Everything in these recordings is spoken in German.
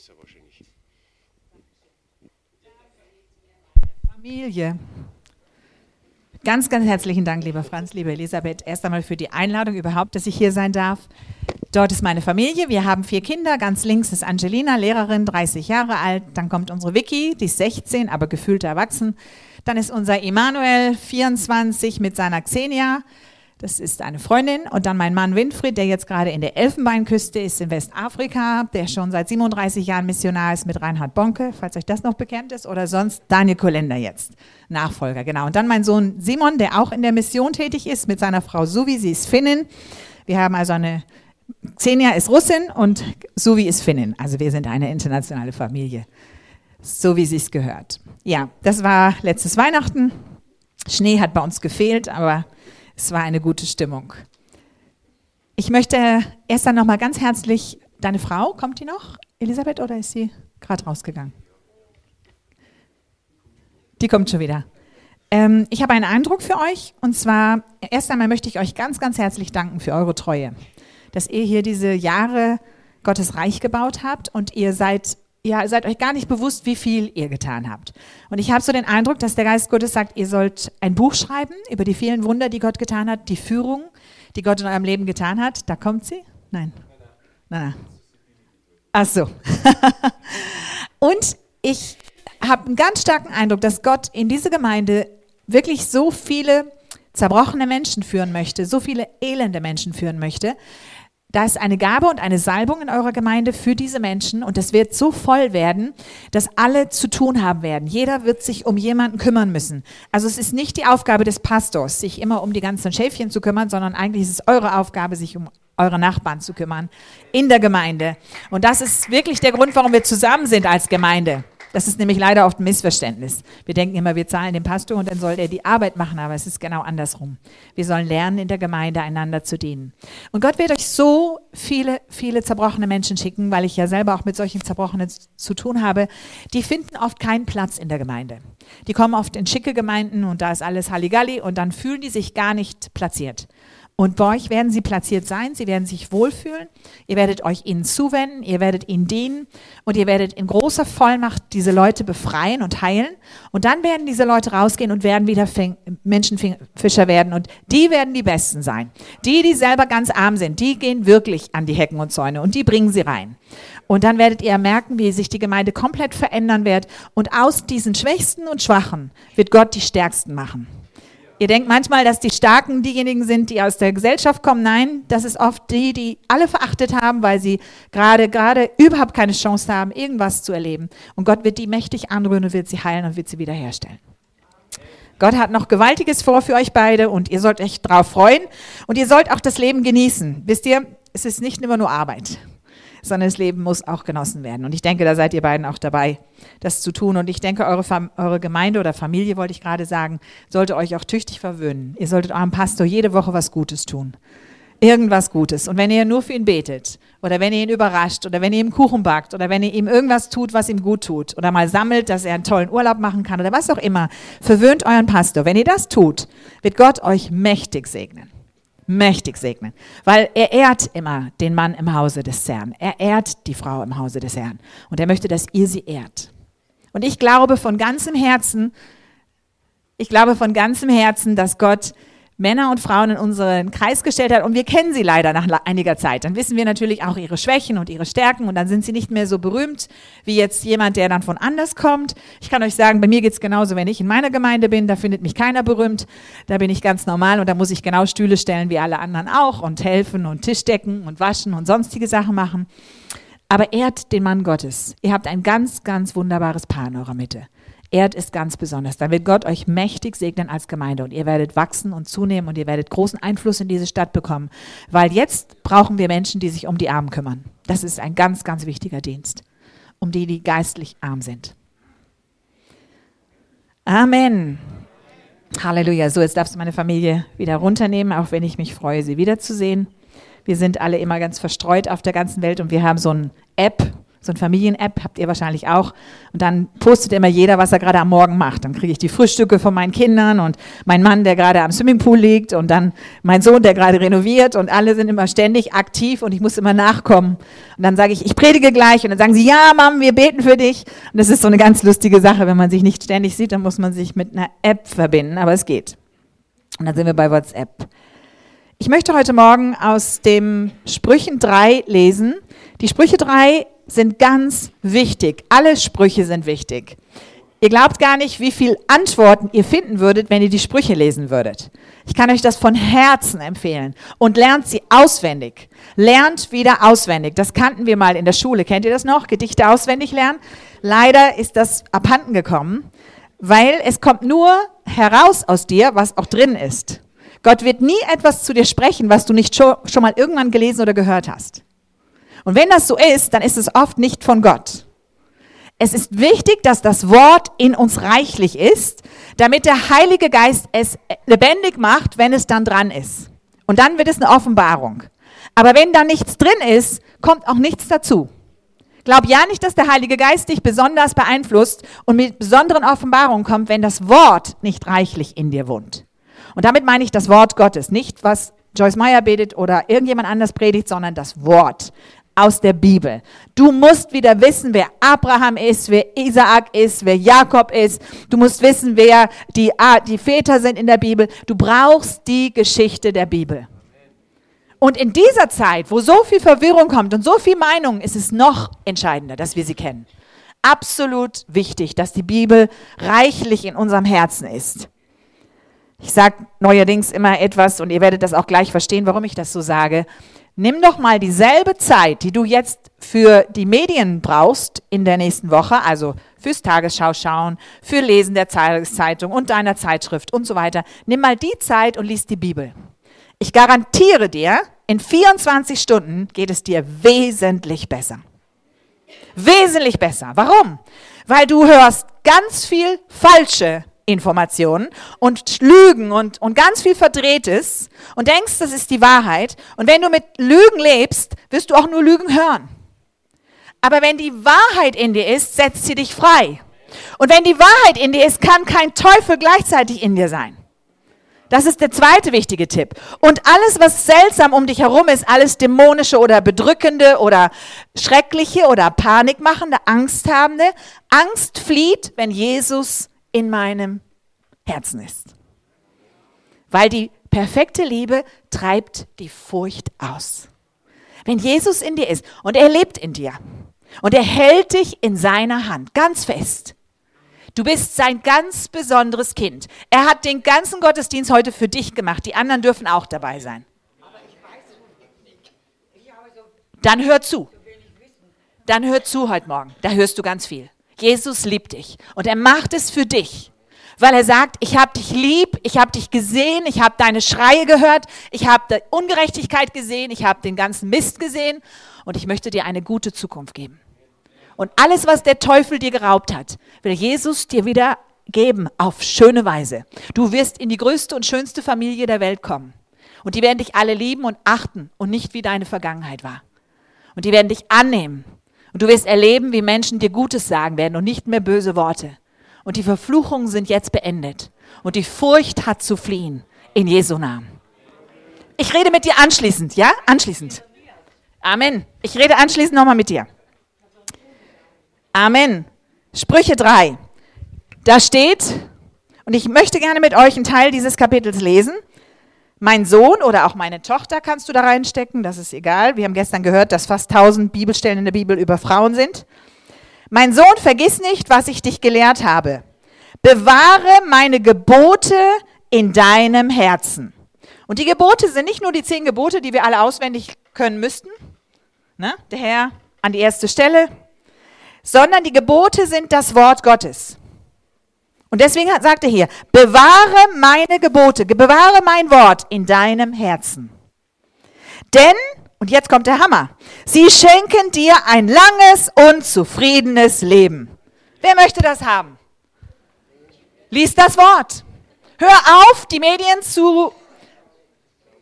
besser wahrscheinlich. Familie. Ganz, ganz herzlichen Dank, lieber Franz, liebe Elisabeth, erst einmal für die Einladung überhaupt, dass ich hier sein darf. Dort ist meine Familie. Wir haben vier Kinder. Ganz links ist Angelina, Lehrerin, 30 Jahre alt. Dann kommt unsere Vicky, die ist 16, aber gefühlt erwachsen. Dann ist unser Emanuel, 24, mit seiner Xenia. Das ist eine Freundin. Und dann mein Mann Winfried, der jetzt gerade in der Elfenbeinküste ist in Westafrika, der schon seit 37 Jahren Missionar ist mit Reinhard Bonke, falls euch das noch bekannt ist. Oder sonst Daniel Kolender jetzt, Nachfolger, genau. Und dann mein Sohn Simon, der auch in der Mission tätig ist mit seiner Frau Suvi, sie ist Finnin. Wir haben also eine, Xenia ist Russin und Suvi ist Finnin. Also wir sind eine internationale Familie, so wie sie es gehört. Ja, das war letztes Weihnachten. Schnee hat bei uns gefehlt, aber es war eine gute Stimmung. Ich möchte erst dann nochmal ganz herzlich, deine Frau, kommt die noch, Elisabeth, oder ist sie gerade rausgegangen? Die kommt schon wieder. Ähm, ich habe einen Eindruck für euch und zwar, erst einmal möchte ich euch ganz, ganz herzlich danken für eure Treue, dass ihr hier diese Jahre Gottes Reich gebaut habt und ihr seid ihr seid euch gar nicht bewusst, wie viel ihr getan habt. Und ich habe so den Eindruck, dass der Geist Gottes sagt, ihr sollt ein Buch schreiben über die vielen Wunder, die Gott getan hat, die Führung, die Gott in eurem Leben getan hat. Da kommt sie? Nein. Nein, nein. Ach so. Und ich habe einen ganz starken Eindruck, dass Gott in diese Gemeinde wirklich so viele zerbrochene Menschen führen möchte, so viele elende Menschen führen möchte, da ist eine Gabe und eine Salbung in eurer Gemeinde für diese Menschen und das wird so voll werden, dass alle zu tun haben werden. Jeder wird sich um jemanden kümmern müssen. Also es ist nicht die Aufgabe des Pastors, sich immer um die ganzen Schäfchen zu kümmern, sondern eigentlich ist es eure Aufgabe, sich um eure Nachbarn zu kümmern in der Gemeinde. Und das ist wirklich der Grund, warum wir zusammen sind als Gemeinde. Das ist nämlich leider oft ein Missverständnis. Wir denken immer, wir zahlen den Pastor und dann soll er die Arbeit machen, aber es ist genau andersrum. Wir sollen lernen, in der Gemeinde einander zu dienen. Und Gott wird euch so viele, viele zerbrochene Menschen schicken, weil ich ja selber auch mit solchen Zerbrochenen zu tun habe. Die finden oft keinen Platz in der Gemeinde. Die kommen oft in schicke Gemeinden und da ist alles Halligalli und dann fühlen die sich gar nicht platziert. Und bei euch werden sie platziert sein, sie werden sich wohlfühlen, ihr werdet euch ihnen zuwenden, ihr werdet ihnen dienen und ihr werdet in großer Vollmacht diese Leute befreien und heilen. Und dann werden diese Leute rausgehen und werden wieder Fing Menschenfischer werden und die werden die Besten sein. Die, die selber ganz arm sind, die gehen wirklich an die Hecken und Zäune und die bringen sie rein. Und dann werdet ihr merken, wie sich die Gemeinde komplett verändern wird und aus diesen Schwächsten und Schwachen wird Gott die Stärksten machen. Ihr denkt manchmal, dass die Starken diejenigen sind, die aus der Gesellschaft kommen. Nein, das ist oft die, die alle verachtet haben, weil sie gerade, gerade überhaupt keine Chance haben, irgendwas zu erleben. Und Gott wird die mächtig anrühren und wird sie heilen und wird sie wiederherstellen. Gott hat noch Gewaltiges vor für euch beide und ihr sollt euch drauf freuen und ihr sollt auch das Leben genießen. Wisst ihr, es ist nicht immer nur Arbeit sondern das Leben muss auch genossen werden. Und ich denke, da seid ihr beiden auch dabei, das zu tun. Und ich denke, eure, Fam eure Gemeinde oder Familie, wollte ich gerade sagen, sollte euch auch tüchtig verwöhnen. Ihr solltet eurem Pastor jede Woche was Gutes tun. Irgendwas Gutes. Und wenn ihr nur für ihn betet oder wenn ihr ihn überrascht oder wenn ihr ihm Kuchen backt oder wenn ihr ihm irgendwas tut, was ihm gut tut oder mal sammelt, dass er einen tollen Urlaub machen kann oder was auch immer, verwöhnt euren Pastor. Wenn ihr das tut, wird Gott euch mächtig segnen mächtig segnen, weil er ehrt immer den Mann im Hause des Herrn. Er ehrt die Frau im Hause des Herrn und er möchte, dass ihr sie ehrt. Und ich glaube von ganzem Herzen, ich glaube von ganzem Herzen, dass Gott Männer und Frauen in unseren Kreis gestellt hat und wir kennen sie leider nach einiger Zeit. Dann wissen wir natürlich auch ihre Schwächen und ihre Stärken und dann sind sie nicht mehr so berühmt wie jetzt jemand, der dann von anders kommt. Ich kann euch sagen, bei mir geht's genauso, wenn ich in meiner Gemeinde bin, da findet mich keiner berühmt, da bin ich ganz normal und da muss ich genau Stühle stellen wie alle anderen auch und helfen und Tisch decken und waschen und sonstige Sachen machen. Aber ehrt den Mann Gottes. Ihr habt ein ganz, ganz wunderbares Paar in eurer Mitte. Ehrt es ganz besonders. Dann wird Gott euch mächtig segnen als Gemeinde und ihr werdet wachsen und zunehmen und ihr werdet großen Einfluss in diese Stadt bekommen. Weil jetzt brauchen wir Menschen, die sich um die Armen kümmern. Das ist ein ganz, ganz wichtiger Dienst. Um die, die geistlich arm sind. Amen. Halleluja. So, jetzt darfst du meine Familie wieder runternehmen, auch wenn ich mich freue, sie wiederzusehen. Wir sind alle immer ganz verstreut auf der ganzen Welt und wir haben so eine App, so eine Familien-App, habt ihr wahrscheinlich auch. Und dann postet immer jeder, was er gerade am Morgen macht. Dann kriege ich die Frühstücke von meinen Kindern und mein Mann, der gerade am Swimmingpool liegt und dann mein Sohn, der gerade renoviert und alle sind immer ständig aktiv und ich muss immer nachkommen. Und dann sage ich, ich predige gleich und dann sagen sie, ja, Mom, wir beten für dich. Und das ist so eine ganz lustige Sache. Wenn man sich nicht ständig sieht, dann muss man sich mit einer App verbinden, aber es geht. Und dann sind wir bei WhatsApp. Ich möchte heute Morgen aus dem Sprüchen 3 lesen. Die Sprüche 3 sind ganz wichtig. Alle Sprüche sind wichtig. Ihr glaubt gar nicht, wie viele Antworten ihr finden würdet, wenn ihr die Sprüche lesen würdet. Ich kann euch das von Herzen empfehlen. Und lernt sie auswendig. Lernt wieder auswendig. Das kannten wir mal in der Schule. Kennt ihr das noch? Gedichte auswendig lernen? Leider ist das abhanden gekommen, weil es kommt nur heraus aus dir, was auch drin ist. Gott wird nie etwas zu dir sprechen, was du nicht schon, mal irgendwann gelesen oder gehört hast. Und wenn das so ist, dann ist es oft nicht von Gott. Es ist wichtig, dass das Wort in uns reichlich ist, damit der Heilige Geist es lebendig macht, wenn es dann dran ist. Und dann wird es eine Offenbarung. Aber wenn da nichts drin ist, kommt auch nichts dazu. Glaub ja nicht, dass der Heilige Geist dich besonders beeinflusst und mit besonderen Offenbarungen kommt, wenn das Wort nicht reichlich in dir wohnt. Und damit meine ich das Wort Gottes, nicht was Joyce Meyer betet oder irgendjemand anders predigt, sondern das Wort aus der Bibel. Du musst wieder wissen, wer Abraham ist, wer Isaak ist, wer Jakob ist. Du musst wissen, wer die, die Väter sind in der Bibel. Du brauchst die Geschichte der Bibel. Und in dieser Zeit, wo so viel Verwirrung kommt und so viel Meinung, ist es noch entscheidender, dass wir sie kennen. Absolut wichtig, dass die Bibel reichlich in unserem Herzen ist. Ich sage neuerdings immer etwas und ihr werdet das auch gleich verstehen, warum ich das so sage. Nimm doch mal dieselbe Zeit, die du jetzt für die Medien brauchst in der nächsten Woche, also fürs Tagesschau schauen, für Lesen der Tageszeitung und deiner Zeitschrift und so weiter. Nimm mal die Zeit und lies die Bibel. Ich garantiere dir, in 24 Stunden geht es dir wesentlich besser. Wesentlich besser. Warum? Weil du hörst ganz viel falsche Informationen und Lügen und, und ganz viel Verdrehtes und denkst, das ist die Wahrheit. Und wenn du mit Lügen lebst, wirst du auch nur Lügen hören. Aber wenn die Wahrheit in dir ist, setzt sie dich frei. Und wenn die Wahrheit in dir ist, kann kein Teufel gleichzeitig in dir sein. Das ist der zweite wichtige Tipp. Und alles, was seltsam um dich herum ist, alles dämonische oder bedrückende oder schreckliche oder panikmachende, angsthabende, Angst flieht, wenn Jesus in meinem Herzen ist. Weil die perfekte Liebe treibt die Furcht aus. Wenn Jesus in dir ist und er lebt in dir und er hält dich in seiner Hand ganz fest. Du bist sein ganz besonderes Kind. Er hat den ganzen Gottesdienst heute für dich gemacht. Die anderen dürfen auch dabei sein. Dann hör zu. Dann hör zu heute Morgen. Da hörst du ganz viel. Jesus liebt dich und er macht es für dich, weil er sagt, ich habe dich lieb, ich habe dich gesehen, ich habe deine Schreie gehört, ich habe die Ungerechtigkeit gesehen, ich habe den ganzen Mist gesehen und ich möchte dir eine gute Zukunft geben. Und alles, was der Teufel dir geraubt hat, will Jesus dir wieder geben auf schöne Weise. Du wirst in die größte und schönste Familie der Welt kommen. Und die werden dich alle lieben und achten und nicht wie deine Vergangenheit war. Und die werden dich annehmen und du wirst erleben, wie Menschen dir Gutes sagen werden und nicht mehr böse Worte. Und die Verfluchungen sind jetzt beendet. Und die Furcht hat zu fliehen. In Jesu Namen. Ich rede mit dir anschließend, ja? Anschließend. Amen. Ich rede anschließend nochmal mit dir. Amen. Sprüche 3. Da steht, und ich möchte gerne mit euch einen Teil dieses Kapitels lesen. Mein Sohn oder auch meine Tochter kannst du da reinstecken, das ist egal. Wir haben gestern gehört, dass fast 1000 Bibelstellen in der Bibel über Frauen sind. Mein Sohn, vergiss nicht, was ich dich gelehrt habe. Bewahre meine Gebote in deinem Herzen. Und die Gebote sind nicht nur die zehn Gebote, die wir alle auswendig können müssten. Ne? Der Herr an die erste Stelle. Sondern die Gebote sind das Wort Gottes. Und deswegen sagt er hier, bewahre meine Gebote, bewahre mein Wort in deinem Herzen. Denn, und jetzt kommt der Hammer, sie schenken dir ein langes und zufriedenes Leben. Wer möchte das haben? Lies das Wort. Hör auf, die Medien zu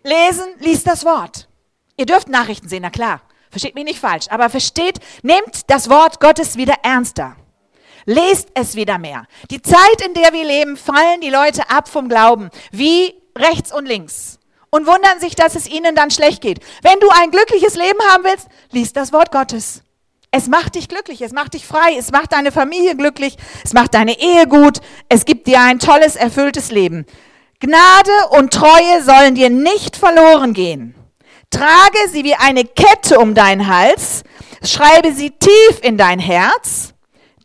lesen, lies das Wort. Ihr dürft Nachrichten sehen, na klar. Versteht mich nicht falsch, aber versteht, nehmt das Wort Gottes wieder ernster. Lest es wieder mehr. Die Zeit, in der wir leben, fallen die Leute ab vom Glauben, wie rechts und links. Und wundern sich, dass es ihnen dann schlecht geht. Wenn du ein glückliches Leben haben willst, liest das Wort Gottes. Es macht dich glücklich, es macht dich frei, es macht deine Familie glücklich, es macht deine Ehe gut, es gibt dir ein tolles, erfülltes Leben. Gnade und Treue sollen dir nicht verloren gehen. Trage sie wie eine Kette um deinen Hals, schreibe sie tief in dein Herz,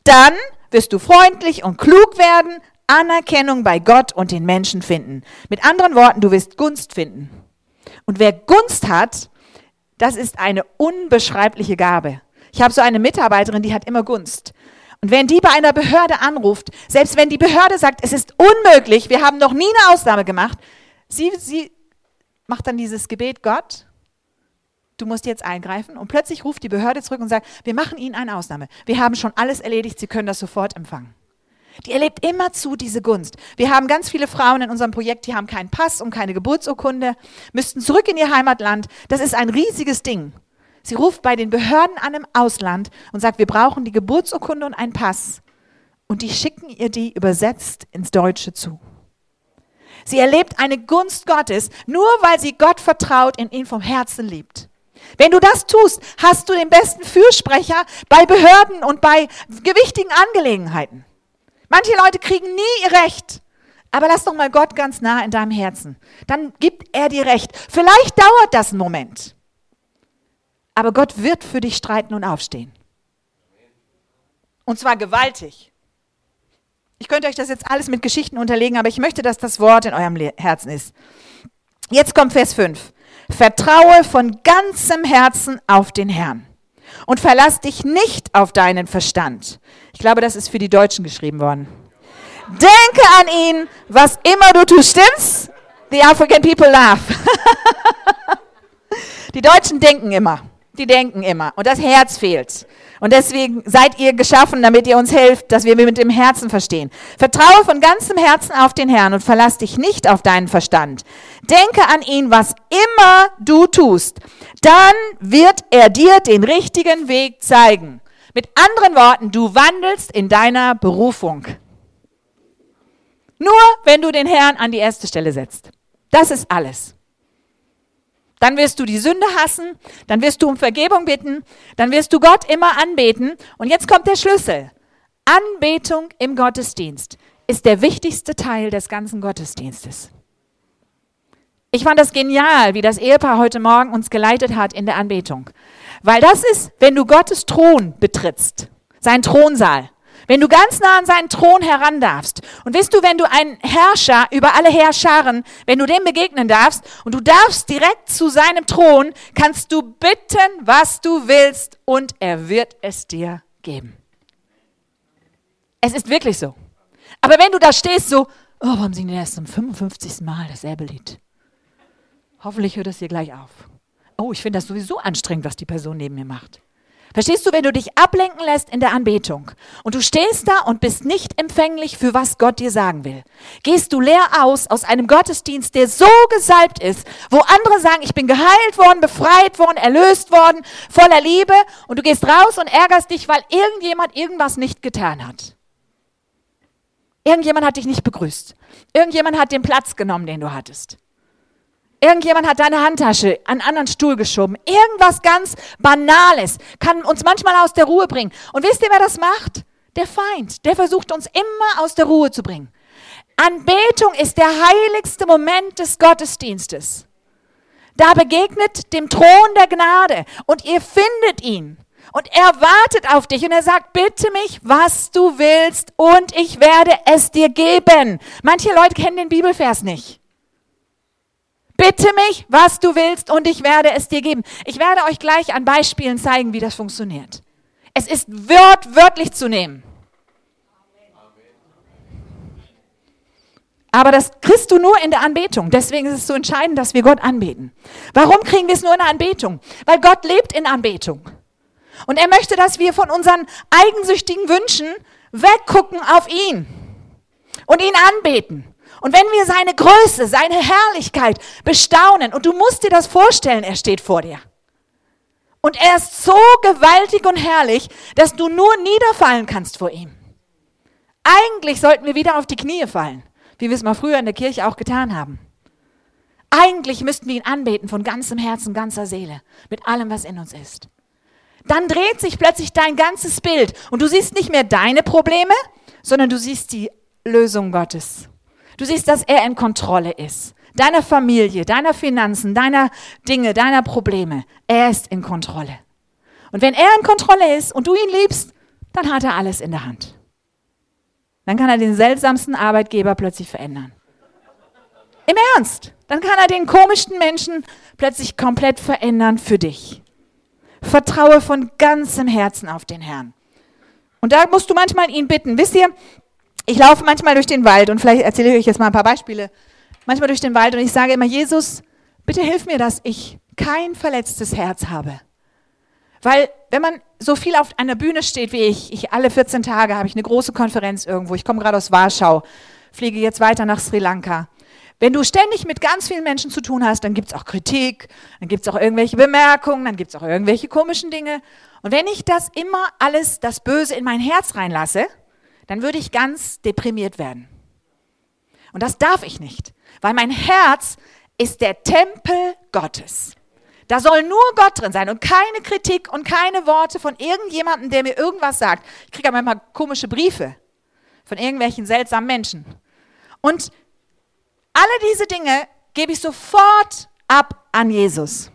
dann wirst du freundlich und klug werden, Anerkennung bei Gott und den Menschen finden. Mit anderen Worten, du wirst Gunst finden. Und wer Gunst hat, das ist eine unbeschreibliche Gabe. Ich habe so eine Mitarbeiterin, die hat immer Gunst. Und wenn die bei einer Behörde anruft, selbst wenn die Behörde sagt, es ist unmöglich, wir haben noch nie eine Ausnahme gemacht, sie, sie macht dann dieses Gebet, Gott, du musst jetzt eingreifen. Und plötzlich ruft die Behörde zurück und sagt, wir machen Ihnen eine Ausnahme. Wir haben schon alles erledigt, Sie können das sofort empfangen. Die erlebt immerzu diese Gunst. Wir haben ganz viele Frauen in unserem Projekt, die haben keinen Pass und keine Geburtsurkunde, müssten zurück in ihr Heimatland. Das ist ein riesiges Ding. Sie ruft bei den Behörden an im Ausland und sagt, wir brauchen die Geburtsurkunde und einen Pass. Und die schicken ihr die übersetzt ins Deutsche zu. Sie erlebt eine Gunst Gottes, nur weil sie Gott vertraut und ihn vom Herzen liebt. Wenn du das tust, hast du den besten Fürsprecher bei Behörden und bei gewichtigen Angelegenheiten. Manche Leute kriegen nie ihr Recht. Aber lass doch mal Gott ganz nah in deinem Herzen. Dann gibt er dir Recht. Vielleicht dauert das einen Moment. Aber Gott wird für dich streiten und aufstehen. Und zwar gewaltig. Ich könnte euch das jetzt alles mit Geschichten unterlegen, aber ich möchte, dass das Wort in eurem Herzen ist. Jetzt kommt Vers 5. Vertraue von ganzem Herzen auf den Herrn und verlass dich nicht auf deinen Verstand. Ich glaube, das ist für die Deutschen geschrieben worden. Denke an ihn, was immer du tust. Stimmt's? The African people laugh. die Deutschen denken immer. Die denken immer. Und das Herz fehlt. Und deswegen seid ihr geschaffen, damit ihr uns helft, dass wir mit dem Herzen verstehen. Vertraue von ganzem Herzen auf den Herrn und verlass dich nicht auf deinen Verstand. Denke an ihn, was immer du tust. Dann wird er dir den richtigen Weg zeigen. Mit anderen Worten, du wandelst in deiner Berufung. Nur wenn du den Herrn an die erste Stelle setzt. Das ist alles. Dann wirst du die Sünde hassen, dann wirst du um Vergebung bitten, dann wirst du Gott immer anbeten. Und jetzt kommt der Schlüssel. Anbetung im Gottesdienst ist der wichtigste Teil des ganzen Gottesdienstes. Ich fand das genial, wie das Ehepaar heute Morgen uns geleitet hat in der Anbetung. Weil das ist, wenn du Gottes Thron betrittst, sein Thronsaal. Wenn du ganz nah an seinen Thron heran darfst. Und wisst du, wenn du einen Herrscher über alle Herrscharen, wenn du dem begegnen darfst und du darfst direkt zu seinem Thron, kannst du bitten, was du willst und er wird es dir geben. Es ist wirklich so. Aber wenn du da stehst so, oh, warum singen die erst zum 55. Mal dasselbe Lied? Hoffentlich hört es dir gleich auf. Oh, ich finde das sowieso anstrengend, was die Person neben mir macht. Verstehst du, wenn du dich ablenken lässt in der Anbetung und du stehst da und bist nicht empfänglich für was Gott dir sagen will, gehst du leer aus aus einem Gottesdienst, der so gesalbt ist, wo andere sagen, ich bin geheilt worden, befreit worden, erlöst worden, voller Liebe und du gehst raus und ärgerst dich, weil irgendjemand irgendwas nicht getan hat. Irgendjemand hat dich nicht begrüßt. Irgendjemand hat den Platz genommen, den du hattest. Irgendjemand hat deine Handtasche an einen anderen Stuhl geschoben. Irgendwas ganz Banales kann uns manchmal aus der Ruhe bringen. Und wisst ihr, wer das macht? Der Feind. Der versucht uns immer aus der Ruhe zu bringen. Anbetung ist der heiligste Moment des Gottesdienstes. Da begegnet dem Thron der Gnade und ihr findet ihn. Und er wartet auf dich und er sagt, bitte mich, was du willst und ich werde es dir geben. Manche Leute kennen den Bibelvers nicht. Bitte mich, was du willst, und ich werde es dir geben. Ich werde euch gleich an Beispielen zeigen, wie das funktioniert. Es ist wörtlich zu nehmen. Aber das kriegst du nur in der Anbetung. Deswegen ist es so entscheidend, dass wir Gott anbeten. Warum kriegen wir es nur in der Anbetung? Weil Gott lebt in Anbetung. Und er möchte, dass wir von unseren eigensüchtigen Wünschen weggucken auf ihn und ihn anbeten. Und wenn wir seine Größe, seine Herrlichkeit bestaunen, und du musst dir das vorstellen, er steht vor dir. Und er ist so gewaltig und herrlich, dass du nur niederfallen kannst vor ihm. Eigentlich sollten wir wieder auf die Knie fallen, wie wir es mal früher in der Kirche auch getan haben. Eigentlich müssten wir ihn anbeten von ganzem Herzen, ganzer Seele, mit allem, was in uns ist. Dann dreht sich plötzlich dein ganzes Bild und du siehst nicht mehr deine Probleme, sondern du siehst die Lösung Gottes. Du siehst, dass er in Kontrolle ist. Deiner Familie, deiner Finanzen, deiner Dinge, deiner Probleme. Er ist in Kontrolle. Und wenn er in Kontrolle ist und du ihn liebst, dann hat er alles in der Hand. Dann kann er den seltsamsten Arbeitgeber plötzlich verändern. Im Ernst. Dann kann er den komischsten Menschen plötzlich komplett verändern für dich. Vertraue von ganzem Herzen auf den Herrn. Und da musst du manchmal ihn bitten. Wisst ihr, ich laufe manchmal durch den Wald und vielleicht erzähle ich euch jetzt mal ein paar Beispiele. Manchmal durch den Wald und ich sage immer, Jesus, bitte hilf mir, dass ich kein verletztes Herz habe. Weil wenn man so viel auf einer Bühne steht wie ich, ich alle 14 Tage habe ich eine große Konferenz irgendwo, ich komme gerade aus Warschau, fliege jetzt weiter nach Sri Lanka. Wenn du ständig mit ganz vielen Menschen zu tun hast, dann gibt es auch Kritik, dann gibt es auch irgendwelche Bemerkungen, dann gibt es auch irgendwelche komischen Dinge. Und wenn ich das immer alles, das Böse in mein Herz reinlasse, dann würde ich ganz deprimiert werden. Und das darf ich nicht, weil mein Herz ist der Tempel Gottes. Da soll nur Gott drin sein und keine Kritik und keine Worte von irgendjemandem, der mir irgendwas sagt. Ich kriege ja manchmal komische Briefe von irgendwelchen seltsamen Menschen. Und alle diese Dinge gebe ich sofort ab an Jesus.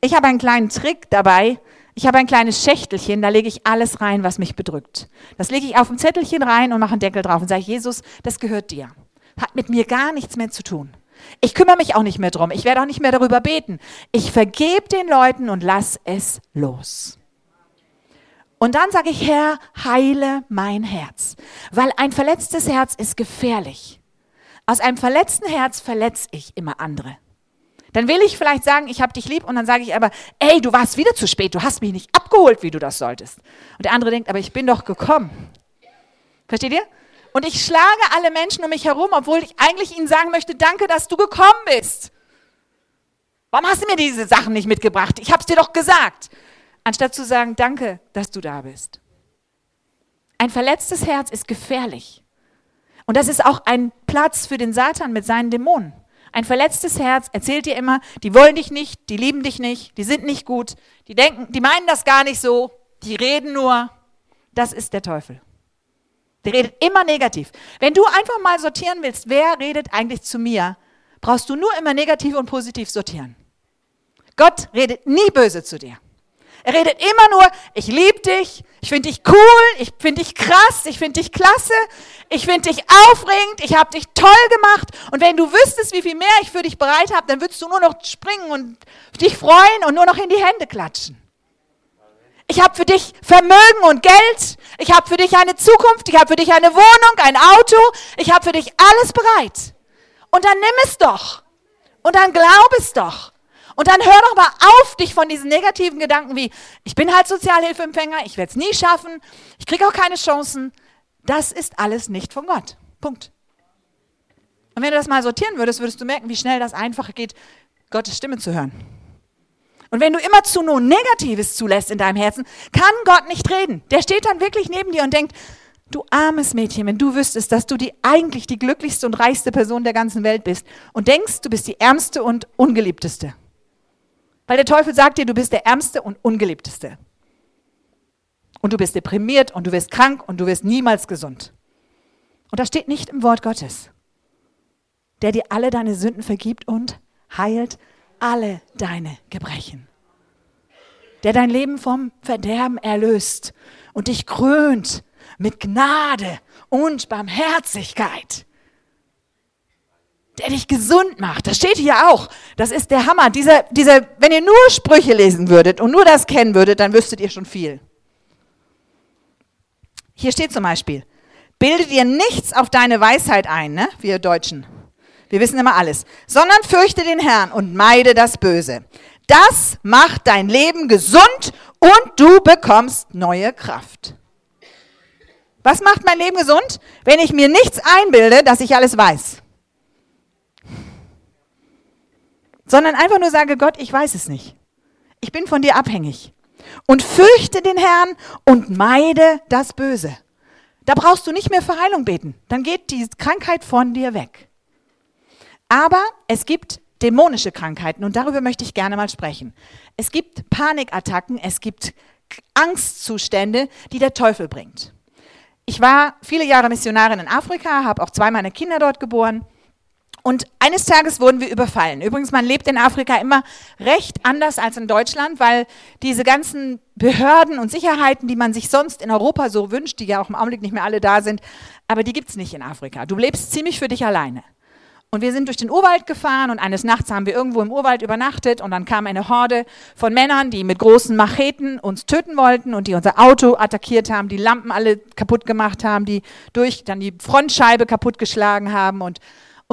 Ich habe einen kleinen Trick dabei, ich habe ein kleines Schächtelchen, da lege ich alles rein, was mich bedrückt. Das lege ich auf ein Zettelchen rein und mache einen Deckel drauf und sage, Jesus, das gehört dir. Hat mit mir gar nichts mehr zu tun. Ich kümmere mich auch nicht mehr drum. Ich werde auch nicht mehr darüber beten. Ich vergebe den Leuten und lass es los. Und dann sage ich, Herr, heile mein Herz. Weil ein verletztes Herz ist gefährlich. Aus einem verletzten Herz verletze ich immer andere. Dann will ich vielleicht sagen, ich habe dich lieb und dann sage ich aber, ey, du warst wieder zu spät, du hast mich nicht abgeholt, wie du das solltest. Und der andere denkt, aber ich bin doch gekommen. Versteht ihr? Und ich schlage alle Menschen um mich herum, obwohl ich eigentlich ihnen sagen möchte, danke, dass du gekommen bist. Warum hast du mir diese Sachen nicht mitgebracht? Ich habe es dir doch gesagt. Anstatt zu sagen, danke, dass du da bist. Ein verletztes Herz ist gefährlich. Und das ist auch ein Platz für den Satan mit seinen Dämonen. Ein verletztes Herz erzählt dir immer, die wollen dich nicht, die lieben dich nicht, die sind nicht gut, die denken, die meinen das gar nicht so, die reden nur. Das ist der Teufel. Der redet immer negativ. Wenn du einfach mal sortieren willst, wer redet eigentlich zu mir, brauchst du nur immer negativ und positiv sortieren. Gott redet nie böse zu dir. Er redet immer nur, ich liebe dich, ich finde dich cool, ich finde dich krass, ich finde dich klasse, ich finde dich aufregend, ich habe dich toll gemacht. Und wenn du wüsstest, wie viel mehr ich für dich bereit habe, dann würdest du nur noch springen und dich freuen und nur noch in die Hände klatschen. Ich habe für dich Vermögen und Geld. Ich habe für dich eine Zukunft. Ich habe für dich eine Wohnung, ein Auto. Ich habe für dich alles bereit. Und dann nimm es doch. Und dann glaub es doch. Und dann hör doch mal auf, dich von diesen negativen Gedanken wie, ich bin halt Sozialhilfeempfänger, ich werde es nie schaffen, ich kriege auch keine Chancen. Das ist alles nicht von Gott. Punkt. Und wenn du das mal sortieren würdest, würdest du merken, wie schnell das einfacher geht, Gottes Stimme zu hören. Und wenn du immer zu nur Negatives zulässt in deinem Herzen, kann Gott nicht reden. Der steht dann wirklich neben dir und denkt, du armes Mädchen, wenn du wüsstest, dass du die eigentlich die glücklichste und reichste Person der ganzen Welt bist und denkst, du bist die ärmste und ungeliebteste. Weil der Teufel sagt dir, du bist der Ärmste und Ungeliebteste. Und du bist deprimiert und du wirst krank und du wirst niemals gesund. Und das steht nicht im Wort Gottes. Der dir alle deine Sünden vergibt und heilt alle deine Gebrechen. Der dein Leben vom Verderben erlöst und dich krönt mit Gnade und Barmherzigkeit der dich gesund macht. Das steht hier auch. Das ist der Hammer. Dieser, dieser, wenn ihr nur Sprüche lesen würdet und nur das kennen würdet, dann wüsstet ihr schon viel. Hier steht zum Beispiel, bildet dir nichts auf deine Weisheit ein, ne? wir Deutschen. Wir wissen immer alles. Sondern fürchte den Herrn und meide das Böse. Das macht dein Leben gesund und du bekommst neue Kraft. Was macht mein Leben gesund? Wenn ich mir nichts einbilde, dass ich alles weiß. Sondern einfach nur sage, Gott, ich weiß es nicht. ich bin von dir abhängig. Und fürchte den Herrn und meide das Böse. Da brauchst du nicht mehr für Heilung beten. Dann geht die Krankheit von dir weg. Aber es gibt dämonische Krankheiten und darüber möchte ich gerne mal sprechen. Es gibt Panikattacken, es gibt Angstzustände, die der Teufel bringt. Ich war viele Jahre Missionarin in Afrika, habe auch zwei meiner Kinder dort geboren. Und eines Tages wurden wir überfallen. Übrigens, man lebt in Afrika immer recht anders als in Deutschland, weil diese ganzen Behörden und Sicherheiten, die man sich sonst in Europa so wünscht, die ja auch im Augenblick nicht mehr alle da sind, aber die gibt es nicht in Afrika. Du lebst ziemlich für dich alleine. Und wir sind durch den Urwald gefahren und eines Nachts haben wir irgendwo im Urwald übernachtet und dann kam eine Horde von Männern, die mit großen Macheten uns töten wollten und die unser Auto attackiert haben, die Lampen alle kaputt gemacht haben, die durch dann die Frontscheibe kaputtgeschlagen haben und,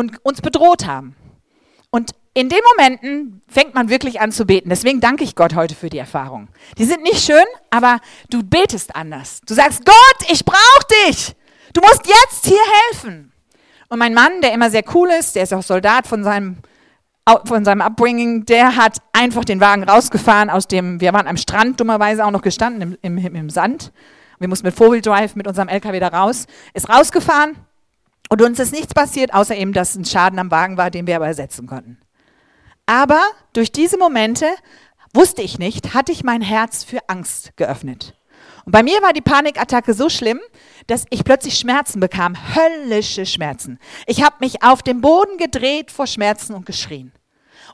und uns bedroht haben. Und in den Momenten fängt man wirklich an zu beten. Deswegen danke ich Gott heute für die Erfahrung. Die sind nicht schön, aber du betest anders. Du sagst, Gott, ich brauche dich. Du musst jetzt hier helfen. Und mein Mann, der immer sehr cool ist, der ist auch Soldat von seinem, von seinem Upbringing, der hat einfach den Wagen rausgefahren aus dem, wir waren am Strand dummerweise auch noch gestanden im, im, im Sand. Wir mussten mit Four-Wheel Drive mit unserem LKW da raus, ist rausgefahren und uns ist nichts passiert, außer eben, dass ein Schaden am Wagen war, den wir aber ersetzen konnten. Aber durch diese Momente, wusste ich nicht, hatte ich mein Herz für Angst geöffnet. Und bei mir war die Panikattacke so schlimm, dass ich plötzlich Schmerzen bekam, höllische Schmerzen. Ich habe mich auf dem Boden gedreht vor Schmerzen und geschrien.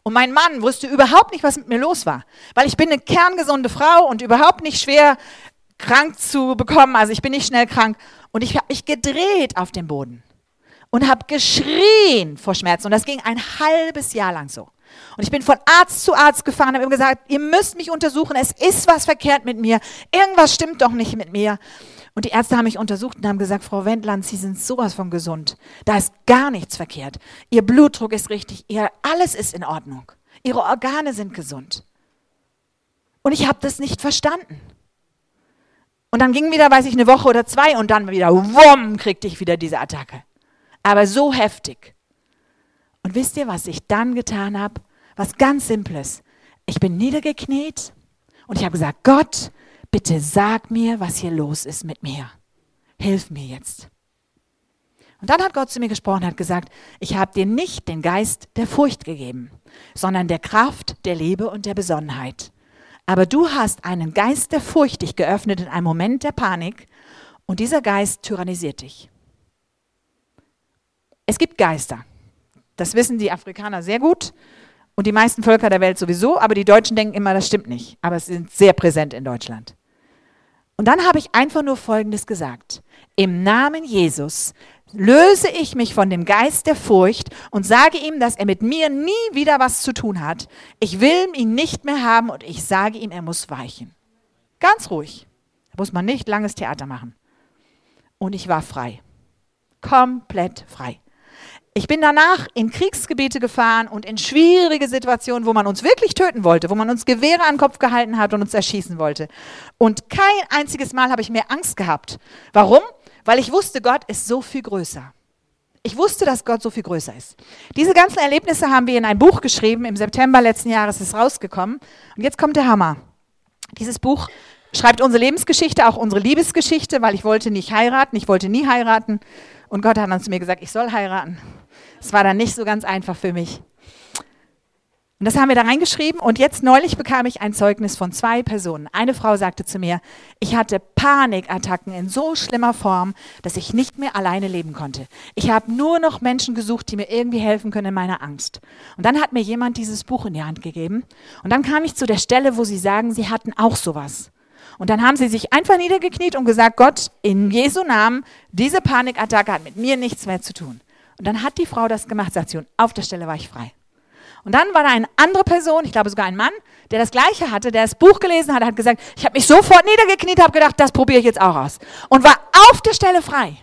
Und mein Mann wusste überhaupt nicht, was mit mir los war, weil ich bin eine kerngesunde Frau und überhaupt nicht schwer krank zu bekommen. Also ich bin nicht schnell krank. Und ich habe mich gedreht auf dem Boden und habe geschrien vor Schmerzen. Und das ging ein halbes Jahr lang so. Und ich bin von Arzt zu Arzt gefahren, habe ihm gesagt, ihr müsst mich untersuchen, es ist was verkehrt mit mir, irgendwas stimmt doch nicht mit mir. Und die Ärzte haben mich untersucht und haben gesagt, Frau Wendland, Sie sind sowas von gesund. Da ist gar nichts verkehrt. Ihr Blutdruck ist richtig, ihr, alles ist in Ordnung. Ihre Organe sind gesund. Und ich habe das nicht verstanden. Und dann ging wieder, weiß ich, eine Woche oder zwei und dann wieder, wumm, kriegte ich wieder diese Attacke. Aber so heftig. Und wisst ihr, was ich dann getan habe? Was ganz Simples. Ich bin niedergekniet und ich habe gesagt, Gott, bitte sag mir, was hier los ist mit mir. Hilf mir jetzt. Und dann hat Gott zu mir gesprochen, hat gesagt, ich habe dir nicht den Geist der Furcht gegeben, sondern der Kraft, der Liebe und der Besonnenheit. Aber du hast einen Geist der Furcht dich geöffnet in einem Moment der Panik und dieser Geist tyrannisiert dich. Es gibt Geister. Das wissen die Afrikaner sehr gut und die meisten Völker der Welt sowieso, aber die Deutschen denken immer, das stimmt nicht. Aber sie sind sehr präsent in Deutschland. Und dann habe ich einfach nur Folgendes gesagt. Im Namen Jesus löse ich mich von dem Geist der Furcht und sage ihm, dass er mit mir nie wieder was zu tun hat. Ich will ihn nicht mehr haben und ich sage ihm, er muss weichen. Ganz ruhig. Da muss man nicht langes Theater machen. Und ich war frei. Komplett frei. Ich bin danach in Kriegsgebiete gefahren und in schwierige Situationen, wo man uns wirklich töten wollte, wo man uns Gewehre an den Kopf gehalten hat und uns erschießen wollte. Und kein einziges Mal habe ich mehr Angst gehabt. Warum? Weil ich wusste, Gott ist so viel größer. Ich wusste, dass Gott so viel größer ist. Diese ganzen Erlebnisse haben wir in ein Buch geschrieben. Im September letzten Jahres ist es rausgekommen. Und jetzt kommt der Hammer. Dieses Buch schreibt unsere Lebensgeschichte, auch unsere Liebesgeschichte, weil ich wollte nicht heiraten. Ich wollte nie heiraten. Und Gott hat dann zu mir gesagt, ich soll heiraten. Es war dann nicht so ganz einfach für mich. Und das haben wir da reingeschrieben und jetzt neulich bekam ich ein Zeugnis von zwei Personen. Eine Frau sagte zu mir, ich hatte Panikattacken in so schlimmer Form, dass ich nicht mehr alleine leben konnte. Ich habe nur noch Menschen gesucht, die mir irgendwie helfen können in meiner Angst. Und dann hat mir jemand dieses Buch in die Hand gegeben und dann kam ich zu der Stelle, wo sie sagen, sie hatten auch sowas. Und dann haben sie sich einfach niedergekniet und gesagt, Gott, in Jesu Namen, diese Panikattacke hat mit mir nichts mehr zu tun. Und dann hat die Frau das gemacht, sagt sie, und auf der Stelle war ich frei. Und dann war da eine andere Person, ich glaube sogar ein Mann, der das Gleiche hatte, der das Buch gelesen hat, hat gesagt, ich habe mich sofort niedergekniet, habe gedacht, das probiere ich jetzt auch aus. Und war auf der Stelle frei.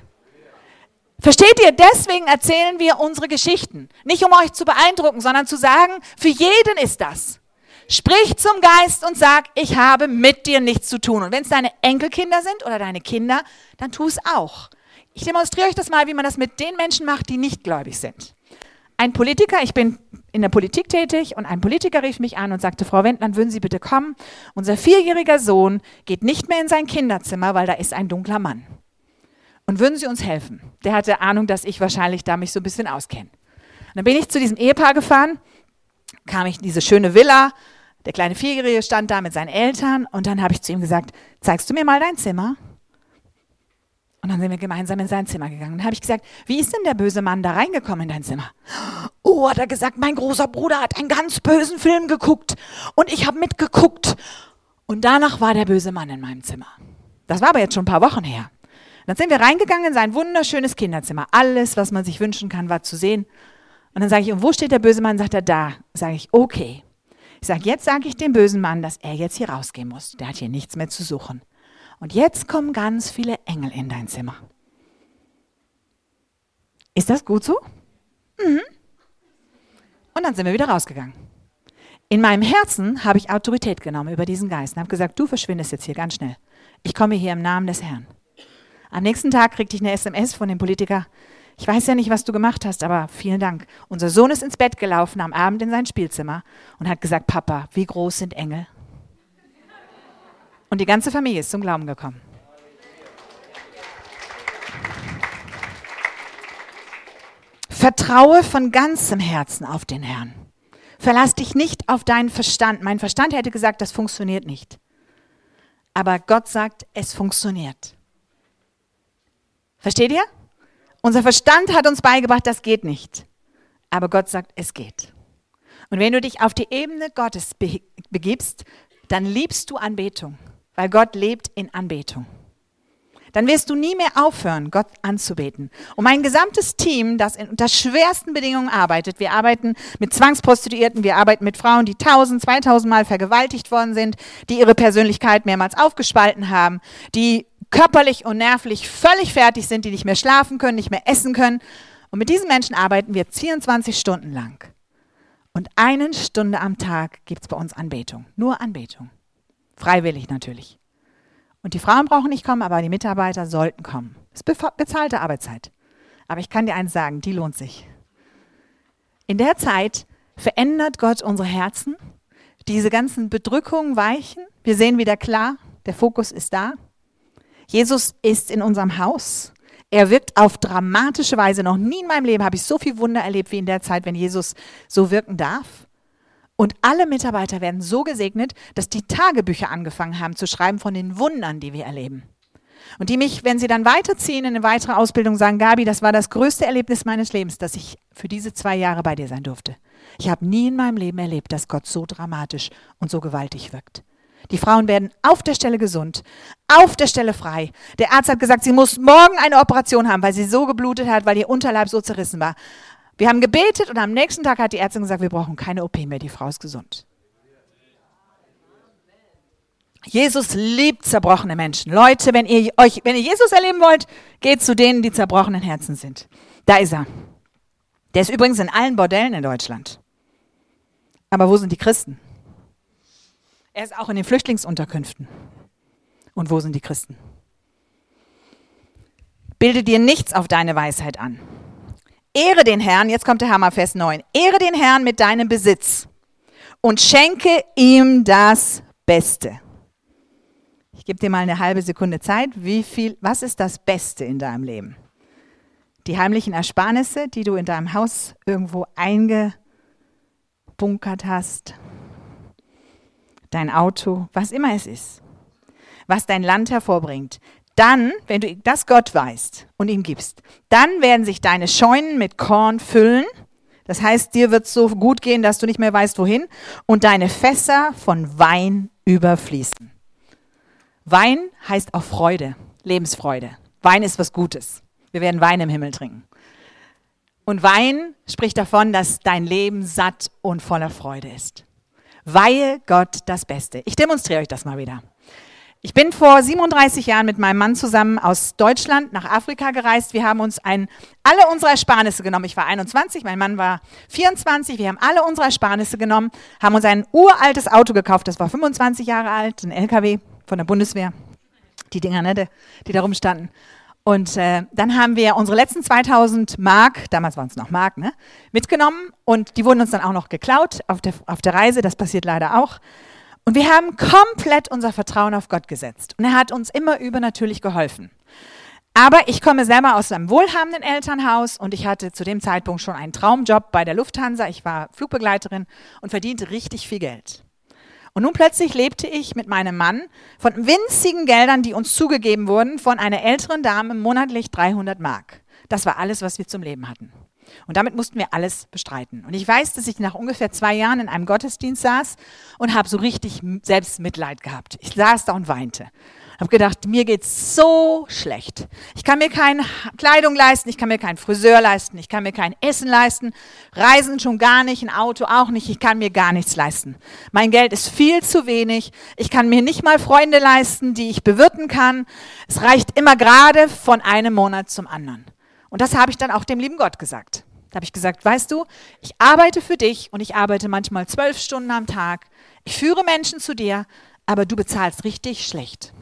Versteht ihr? Deswegen erzählen wir unsere Geschichten. Nicht um euch zu beeindrucken, sondern zu sagen, für jeden ist das. Sprich zum Geist und sag, ich habe mit dir nichts zu tun. Und wenn es deine Enkelkinder sind oder deine Kinder, dann tu es auch. Ich demonstriere euch das mal, wie man das mit den Menschen macht, die nicht gläubig sind. Ein Politiker, ich bin in der Politik tätig und ein Politiker rief mich an und sagte, Frau Wendland, würden Sie bitte kommen? Unser vierjähriger Sohn geht nicht mehr in sein Kinderzimmer, weil da ist ein dunkler Mann. Und würden Sie uns helfen? Der hatte Ahnung, dass ich wahrscheinlich da mich so ein bisschen auskenne. Dann bin ich zu diesem Ehepaar gefahren, kam ich in diese schöne Villa, der kleine Vierjährige stand da mit seinen Eltern und dann habe ich zu ihm gesagt, zeigst du mir mal dein Zimmer? Und dann sind wir gemeinsam in sein Zimmer gegangen. Dann habe ich gesagt, wie ist denn der böse Mann da reingekommen in dein Zimmer? Oh, hat er gesagt, mein großer Bruder hat einen ganz bösen Film geguckt und ich habe mitgeguckt. Und danach war der böse Mann in meinem Zimmer. Das war aber jetzt schon ein paar Wochen her. Dann sind wir reingegangen in sein wunderschönes Kinderzimmer. Alles, was man sich wünschen kann, war zu sehen. Und dann sage ich, und wo steht der böse Mann? Sagt er, da. Sage ich, okay. Ich sage, jetzt sage ich dem bösen Mann, dass er jetzt hier rausgehen muss. Der hat hier nichts mehr zu suchen. Und jetzt kommen ganz viele Engel in dein Zimmer. Ist das gut so? Mhm. Und dann sind wir wieder rausgegangen. In meinem Herzen habe ich Autorität genommen über diesen Geist und habe gesagt, du verschwindest jetzt hier ganz schnell. Ich komme hier im Namen des Herrn. Am nächsten Tag kriegte ich eine SMS von dem Politiker. Ich weiß ja nicht, was du gemacht hast, aber vielen Dank. Unser Sohn ist ins Bett gelaufen am Abend in sein Spielzimmer und hat gesagt, Papa, wie groß sind Engel? Und die ganze Familie ist zum Glauben gekommen. Vertraue von ganzem Herzen auf den Herrn. Verlass dich nicht auf deinen Verstand. Mein Verstand hätte gesagt, das funktioniert nicht. Aber Gott sagt, es funktioniert. Versteht ihr? Unser Verstand hat uns beigebracht, das geht nicht. Aber Gott sagt, es geht. Und wenn du dich auf die Ebene Gottes begibst, dann liebst du Anbetung, weil Gott lebt in Anbetung. Dann wirst du nie mehr aufhören, Gott anzubeten. Und mein gesamtes Team, das unter schwersten Bedingungen arbeitet, wir arbeiten mit Zwangsprostituierten, wir arbeiten mit Frauen, die tausend, zweitausend Mal vergewaltigt worden sind, die ihre Persönlichkeit mehrmals aufgespalten haben, die körperlich und nervlich völlig fertig sind, die nicht mehr schlafen können, nicht mehr essen können. Und mit diesen Menschen arbeiten wir 24 Stunden lang. Und eine Stunde am Tag gibt es bei uns Anbetung. Nur Anbetung. Freiwillig natürlich. Und die Frauen brauchen nicht kommen, aber die Mitarbeiter sollten kommen. Das ist bezahlte Arbeitszeit. Aber ich kann dir eins sagen, die lohnt sich. In der Zeit verändert Gott unsere Herzen. Diese ganzen Bedrückungen weichen. Wir sehen wieder klar, der Fokus ist da. Jesus ist in unserem Haus. Er wirkt auf dramatische Weise. Noch nie in meinem Leben habe ich so viel Wunder erlebt wie in der Zeit, wenn Jesus so wirken darf. Und alle Mitarbeiter werden so gesegnet, dass die Tagebücher angefangen haben zu schreiben von den Wundern, die wir erleben. Und die mich, wenn sie dann weiterziehen in eine weitere Ausbildung, sagen, Gabi, das war das größte Erlebnis meines Lebens, dass ich für diese zwei Jahre bei dir sein durfte. Ich habe nie in meinem Leben erlebt, dass Gott so dramatisch und so gewaltig wirkt. Die Frauen werden auf der Stelle gesund, auf der Stelle frei. Der Arzt hat gesagt, sie muss morgen eine Operation haben, weil sie so geblutet hat, weil ihr Unterleib so zerrissen war. Wir haben gebetet und am nächsten Tag hat die Ärztin gesagt, wir brauchen keine OP mehr, die Frau ist gesund. Jesus liebt zerbrochene Menschen. Leute, wenn ihr euch, wenn ihr Jesus erleben wollt, geht zu denen, die zerbrochenen Herzen sind. Da ist er. Der ist übrigens in allen Bordellen in Deutschland. Aber wo sind die Christen? Er ist auch in den Flüchtlingsunterkünften. Und wo sind die Christen? Bilde dir nichts auf deine Weisheit an. Ehre den Herrn, jetzt kommt der Hammer, Vers 9. Ehre den Herrn mit deinem Besitz und schenke ihm das Beste. Ich gebe dir mal eine halbe Sekunde Zeit. Wie viel, was ist das Beste in deinem Leben? Die heimlichen Ersparnisse, die du in deinem Haus irgendwo eingebunkert hast? dein Auto, was immer es ist, was dein Land hervorbringt, dann, wenn du das Gott weißt und ihm gibst, dann werden sich deine Scheunen mit Korn füllen. Das heißt, dir wird es so gut gehen, dass du nicht mehr weißt, wohin. Und deine Fässer von Wein überfließen. Wein heißt auch Freude, Lebensfreude. Wein ist was Gutes. Wir werden Wein im Himmel trinken. Und Wein spricht davon, dass dein Leben satt und voller Freude ist. Weihe Gott das Beste. Ich demonstriere euch das mal wieder. Ich bin vor 37 Jahren mit meinem Mann zusammen aus Deutschland nach Afrika gereist. Wir haben uns ein, alle unsere Ersparnisse genommen. Ich war 21, mein Mann war 24. Wir haben alle unsere Ersparnisse genommen, haben uns ein uraltes Auto gekauft. Das war 25 Jahre alt, ein LKW von der Bundeswehr. Die Dinger, ne, die da rumstanden. Und äh, dann haben wir unsere letzten 2000 Mark, damals waren es noch Mark, ne, mitgenommen und die wurden uns dann auch noch geklaut auf der, auf der Reise. Das passiert leider auch. Und wir haben komplett unser Vertrauen auf Gott gesetzt. Und er hat uns immer übernatürlich geholfen. Aber ich komme selber aus einem wohlhabenden Elternhaus und ich hatte zu dem Zeitpunkt schon einen Traumjob bei der Lufthansa. Ich war Flugbegleiterin und verdiente richtig viel Geld. Und nun plötzlich lebte ich mit meinem Mann von winzigen Geldern, die uns zugegeben wurden, von einer älteren Dame monatlich 300 Mark. Das war alles, was wir zum Leben hatten. Und damit mussten wir alles bestreiten. Und ich weiß, dass ich nach ungefähr zwei Jahren in einem Gottesdienst saß und habe so richtig Selbstmitleid gehabt. Ich saß da und weinte habe gedacht, mir geht's so schlecht. Ich kann mir keine Kleidung leisten, ich kann mir keinen Friseur leisten, ich kann mir kein Essen leisten, Reisen schon gar nicht, ein Auto auch nicht, ich kann mir gar nichts leisten. Mein Geld ist viel zu wenig, ich kann mir nicht mal Freunde leisten, die ich bewirten kann. Es reicht immer gerade von einem Monat zum anderen. Und das habe ich dann auch dem lieben Gott gesagt. Da habe ich gesagt, weißt du, ich arbeite für dich und ich arbeite manchmal zwölf Stunden am Tag. Ich führe Menschen zu dir, aber du bezahlst richtig schlecht.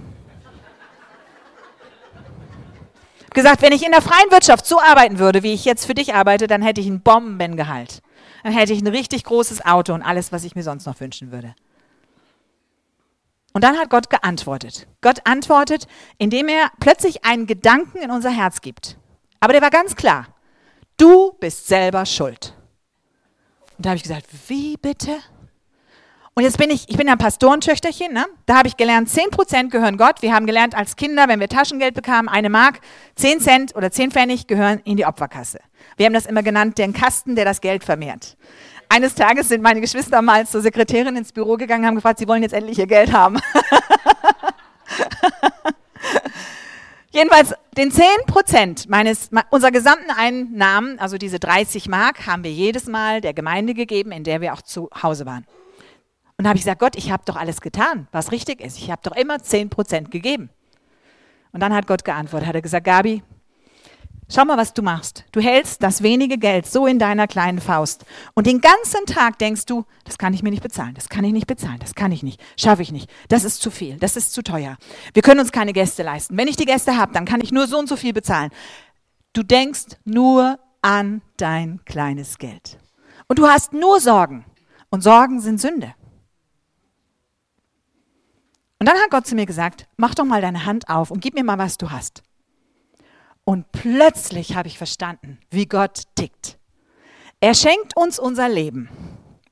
gesagt, wenn ich in der freien Wirtschaft so arbeiten würde, wie ich jetzt für dich arbeite, dann hätte ich ein Bombengehalt. Dann hätte ich ein richtig großes Auto und alles, was ich mir sonst noch wünschen würde. Und dann hat Gott geantwortet. Gott antwortet, indem er plötzlich einen Gedanken in unser Herz gibt. Aber der war ganz klar. Du bist selber schuld. Und da habe ich gesagt, wie bitte? Und jetzt bin ich, ich bin ein Pastorentöchterchen, ne? da habe ich gelernt, 10% gehören Gott. Wir haben gelernt als Kinder, wenn wir Taschengeld bekamen, eine Mark, 10 Cent oder 10 Pfennig gehören in die Opferkasse. Wir haben das immer genannt, den Kasten, der das Geld vermehrt. Eines Tages sind meine Geschwister mal zur Sekretärin ins Büro gegangen, haben gefragt, sie wollen jetzt endlich ihr Geld haben. Jedenfalls den 10 Prozent meines, unserer gesamten Einnahmen, also diese 30 Mark, haben wir jedes Mal der Gemeinde gegeben, in der wir auch zu Hause waren. Und habe ich gesagt, Gott, ich habe doch alles getan, was richtig ist. Ich habe doch immer 10% gegeben. Und dann hat Gott geantwortet, hat er gesagt, Gabi, schau mal, was du machst. Du hältst das wenige Geld so in deiner kleinen Faust. Und den ganzen Tag denkst du, das kann ich mir nicht bezahlen, das kann ich nicht bezahlen, das kann ich nicht, schaffe ich nicht, das ist zu viel, das ist zu teuer. Wir können uns keine Gäste leisten. Wenn ich die Gäste habe, dann kann ich nur so und so viel bezahlen. Du denkst nur an dein kleines Geld. Und du hast nur Sorgen. Und Sorgen sind Sünde. Und dann hat Gott zu mir gesagt, mach doch mal deine Hand auf und gib mir mal, was du hast. Und plötzlich habe ich verstanden, wie Gott tickt. Er schenkt uns unser Leben,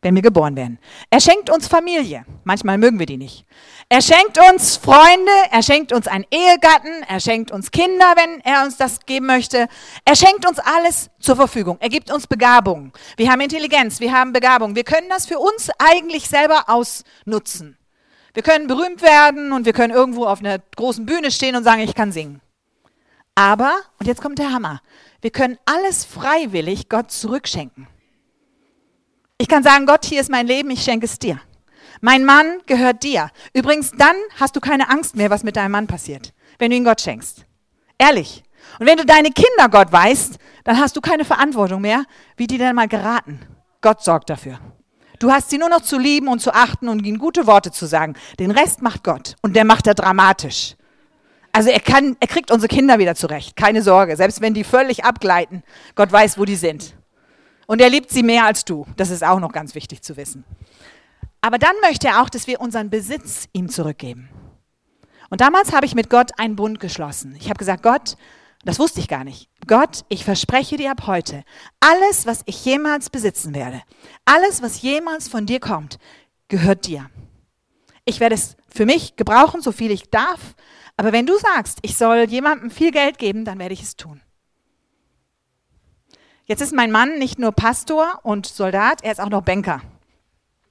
wenn wir geboren werden. Er schenkt uns Familie. Manchmal mögen wir die nicht. Er schenkt uns Freunde, er schenkt uns einen Ehegatten, er schenkt uns Kinder, wenn er uns das geben möchte. Er schenkt uns alles zur Verfügung. Er gibt uns Begabung. Wir haben Intelligenz, wir haben Begabung. Wir können das für uns eigentlich selber ausnutzen. Wir können berühmt werden und wir können irgendwo auf einer großen Bühne stehen und sagen, ich kann singen. Aber, und jetzt kommt der Hammer, wir können alles freiwillig Gott zurückschenken. Ich kann sagen, Gott, hier ist mein Leben, ich schenke es dir. Mein Mann gehört dir. Übrigens, dann hast du keine Angst mehr, was mit deinem Mann passiert, wenn du ihn Gott schenkst. Ehrlich. Und wenn du deine Kinder Gott weißt, dann hast du keine Verantwortung mehr, wie die denn mal geraten. Gott sorgt dafür. Du hast sie nur noch zu lieben und zu achten und ihnen gute Worte zu sagen. Den Rest macht Gott und der macht er dramatisch. Also er kann, er kriegt unsere Kinder wieder zurecht. Keine Sorge. Selbst wenn die völlig abgleiten, Gott weiß, wo die sind. Und er liebt sie mehr als du. Das ist auch noch ganz wichtig zu wissen. Aber dann möchte er auch, dass wir unseren Besitz ihm zurückgeben. Und damals habe ich mit Gott einen Bund geschlossen. Ich habe gesagt, Gott, das wusste ich gar nicht. Gott, ich verspreche dir ab heute, alles, was ich jemals besitzen werde, alles, was jemals von dir kommt, gehört dir. Ich werde es für mich gebrauchen, so viel ich darf, aber wenn du sagst, ich soll jemandem viel Geld geben, dann werde ich es tun. Jetzt ist mein Mann nicht nur Pastor und Soldat, er ist auch noch Banker.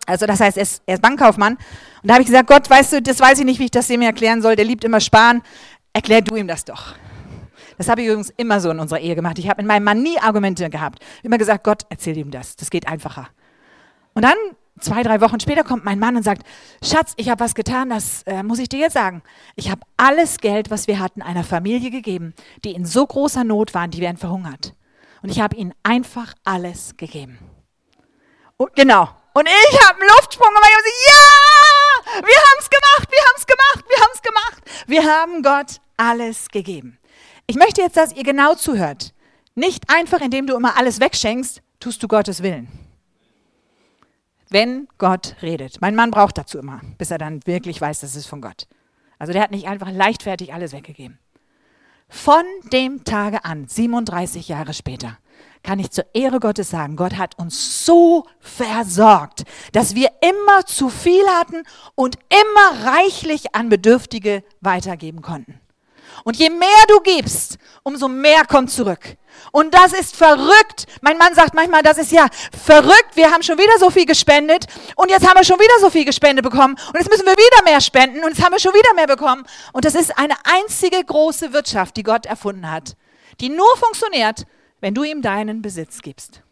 Also das heißt, er ist, er ist Bankkaufmann. Und da habe ich gesagt, Gott, weißt du, das weiß ich nicht, wie ich das dem erklären soll. Der liebt immer sparen. Erklär du ihm das doch. Das habe ich übrigens immer so in unserer Ehe gemacht. Ich habe mit meinem Mann nie Argumente gehabt. Immer gesagt, Gott, erzähl ihm das. Das geht einfacher. Und dann, zwei, drei Wochen später, kommt mein Mann und sagt, Schatz, ich habe was getan, das äh, muss ich dir jetzt sagen. Ich habe alles Geld, was wir hatten, einer Familie gegeben, die in so großer Not waren, die werden verhungert. Und ich habe ihnen einfach alles gegeben. Und genau. Und ich habe einen Luftsprung gemacht. Ich habe gesagt, ja, wir haben es gemacht, wir haben es gemacht, wir haben es gemacht. Wir haben Gott alles gegeben. ich möchte jetzt, dass ihr genau zuhört. Nicht einfach, indem du immer alles wegschenkst, tust du Gottes Willen. Wenn Gott redet. Mein Mann braucht dazu immer, bis er dann wirklich weiß, das ist von Gott. Also der hat nicht einfach leichtfertig alles weggegeben. Von dem Tage an, 37 Jahre später, kann ich zur Ehre Gottes sagen, Gott hat uns so versorgt, dass wir immer zu viel hatten und immer reichlich an Bedürftige weitergeben konnten. Und je mehr du gibst, umso mehr kommt zurück. Und das ist verrückt. Mein Mann sagt manchmal, das ist ja verrückt. Wir haben schon wieder so viel gespendet und jetzt haben wir schon wieder so viel gespendet bekommen und jetzt müssen wir wieder mehr spenden und jetzt haben wir schon wieder mehr bekommen. Und das ist eine einzige große Wirtschaft, die Gott erfunden hat, die nur funktioniert, wenn du ihm deinen Besitz gibst.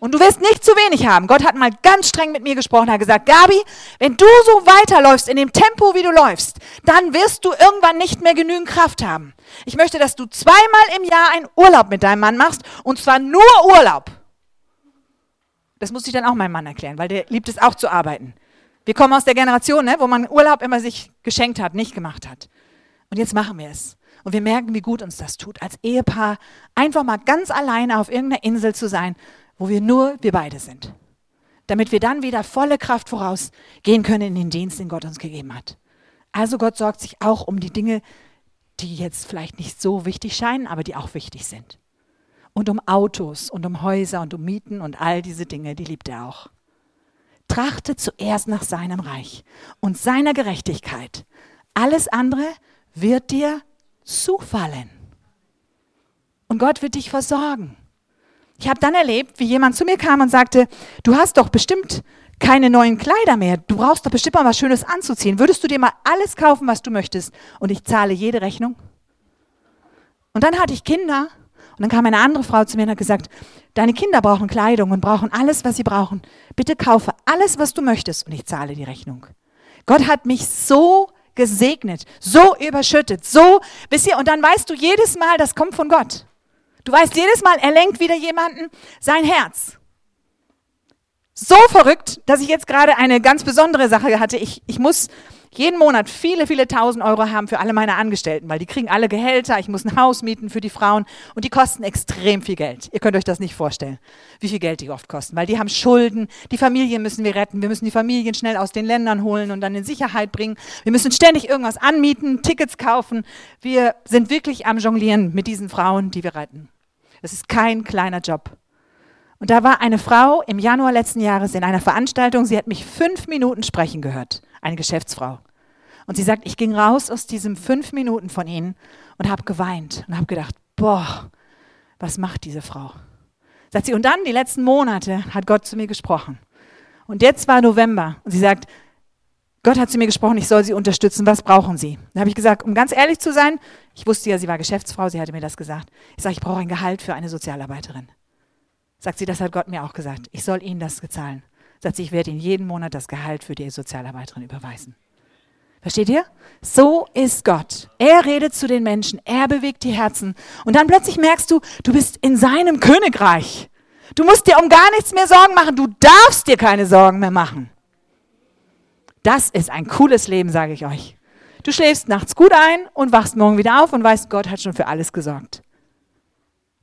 Und du wirst nicht zu wenig haben. Gott hat mal ganz streng mit mir gesprochen, hat gesagt, Gabi, wenn du so weiterläufst in dem Tempo, wie du läufst, dann wirst du irgendwann nicht mehr genügend Kraft haben. Ich möchte, dass du zweimal im Jahr einen Urlaub mit deinem Mann machst und zwar nur Urlaub. Das muss ich dann auch meinem Mann erklären, weil der liebt es auch zu arbeiten. Wir kommen aus der Generation, ne, wo man Urlaub immer sich geschenkt hat, nicht gemacht hat. Und jetzt machen wir es. Und wir merken, wie gut uns das tut, als Ehepaar einfach mal ganz alleine auf irgendeiner Insel zu sein wo wir nur wir beide sind. Damit wir dann wieder volle Kraft vorausgehen können in den Dienst, den Gott uns gegeben hat. Also Gott sorgt sich auch um die Dinge, die jetzt vielleicht nicht so wichtig scheinen, aber die auch wichtig sind. Und um Autos und um Häuser und um Mieten und all diese Dinge, die liebt er auch. Trachte zuerst nach seinem Reich und seiner Gerechtigkeit. Alles andere wird dir zufallen. Und Gott wird dich versorgen. Ich habe dann erlebt, wie jemand zu mir kam und sagte, du hast doch bestimmt keine neuen Kleider mehr. Du brauchst doch bestimmt mal was Schönes anzuziehen. Würdest du dir mal alles kaufen, was du möchtest? Und ich zahle jede Rechnung. Und dann hatte ich Kinder. Und dann kam eine andere Frau zu mir und hat gesagt, deine Kinder brauchen Kleidung und brauchen alles, was sie brauchen. Bitte kaufe alles, was du möchtest und ich zahle die Rechnung. Gott hat mich so gesegnet, so überschüttet, so, wisst ihr, und dann weißt du jedes Mal, das kommt von Gott. Du weißt jedes Mal, er lenkt wieder jemanden sein Herz. So verrückt, dass ich jetzt gerade eine ganz besondere Sache hatte. Ich, ich muss jeden Monat viele, viele tausend Euro haben für alle meine Angestellten, weil die kriegen alle Gehälter, ich muss ein Haus mieten für die Frauen und die kosten extrem viel Geld. Ihr könnt euch das nicht vorstellen, wie viel Geld die oft kosten, weil die haben Schulden, die Familien müssen wir retten, wir müssen die Familien schnell aus den Ländern holen und dann in Sicherheit bringen. Wir müssen ständig irgendwas anmieten, Tickets kaufen. Wir sind wirklich am Jonglieren mit diesen Frauen, die wir retten. Das ist kein kleiner Job. Und da war eine Frau im Januar letzten Jahres in einer Veranstaltung, sie hat mich fünf Minuten sprechen gehört, eine Geschäftsfrau. Und sie sagt, ich ging raus aus diesen fünf Minuten von ihnen und habe geweint und habe gedacht, boah, was macht diese Frau? Sagt sie, und dann die letzten Monate hat Gott zu mir gesprochen. Und jetzt war November und sie sagt, Gott hat zu mir gesprochen, ich soll sie unterstützen. Was brauchen sie? Da habe ich gesagt, um ganz ehrlich zu sein, ich wusste ja, sie war Geschäftsfrau, sie hatte mir das gesagt. Ich sage, ich brauche ein Gehalt für eine Sozialarbeiterin. Sagt sie, das hat Gott mir auch gesagt. Ich soll Ihnen das bezahlen. Sagt sie, ich werde Ihnen jeden Monat das Gehalt für die Sozialarbeiterin überweisen. Versteht ihr? So ist Gott. Er redet zu den Menschen, er bewegt die Herzen. Und dann plötzlich merkst du, du bist in seinem Königreich. Du musst dir um gar nichts mehr Sorgen machen. Du darfst dir keine Sorgen mehr machen. Das ist ein cooles Leben, sage ich euch. Du schläfst nachts gut ein und wachst morgen wieder auf und weißt, Gott hat schon für alles gesorgt.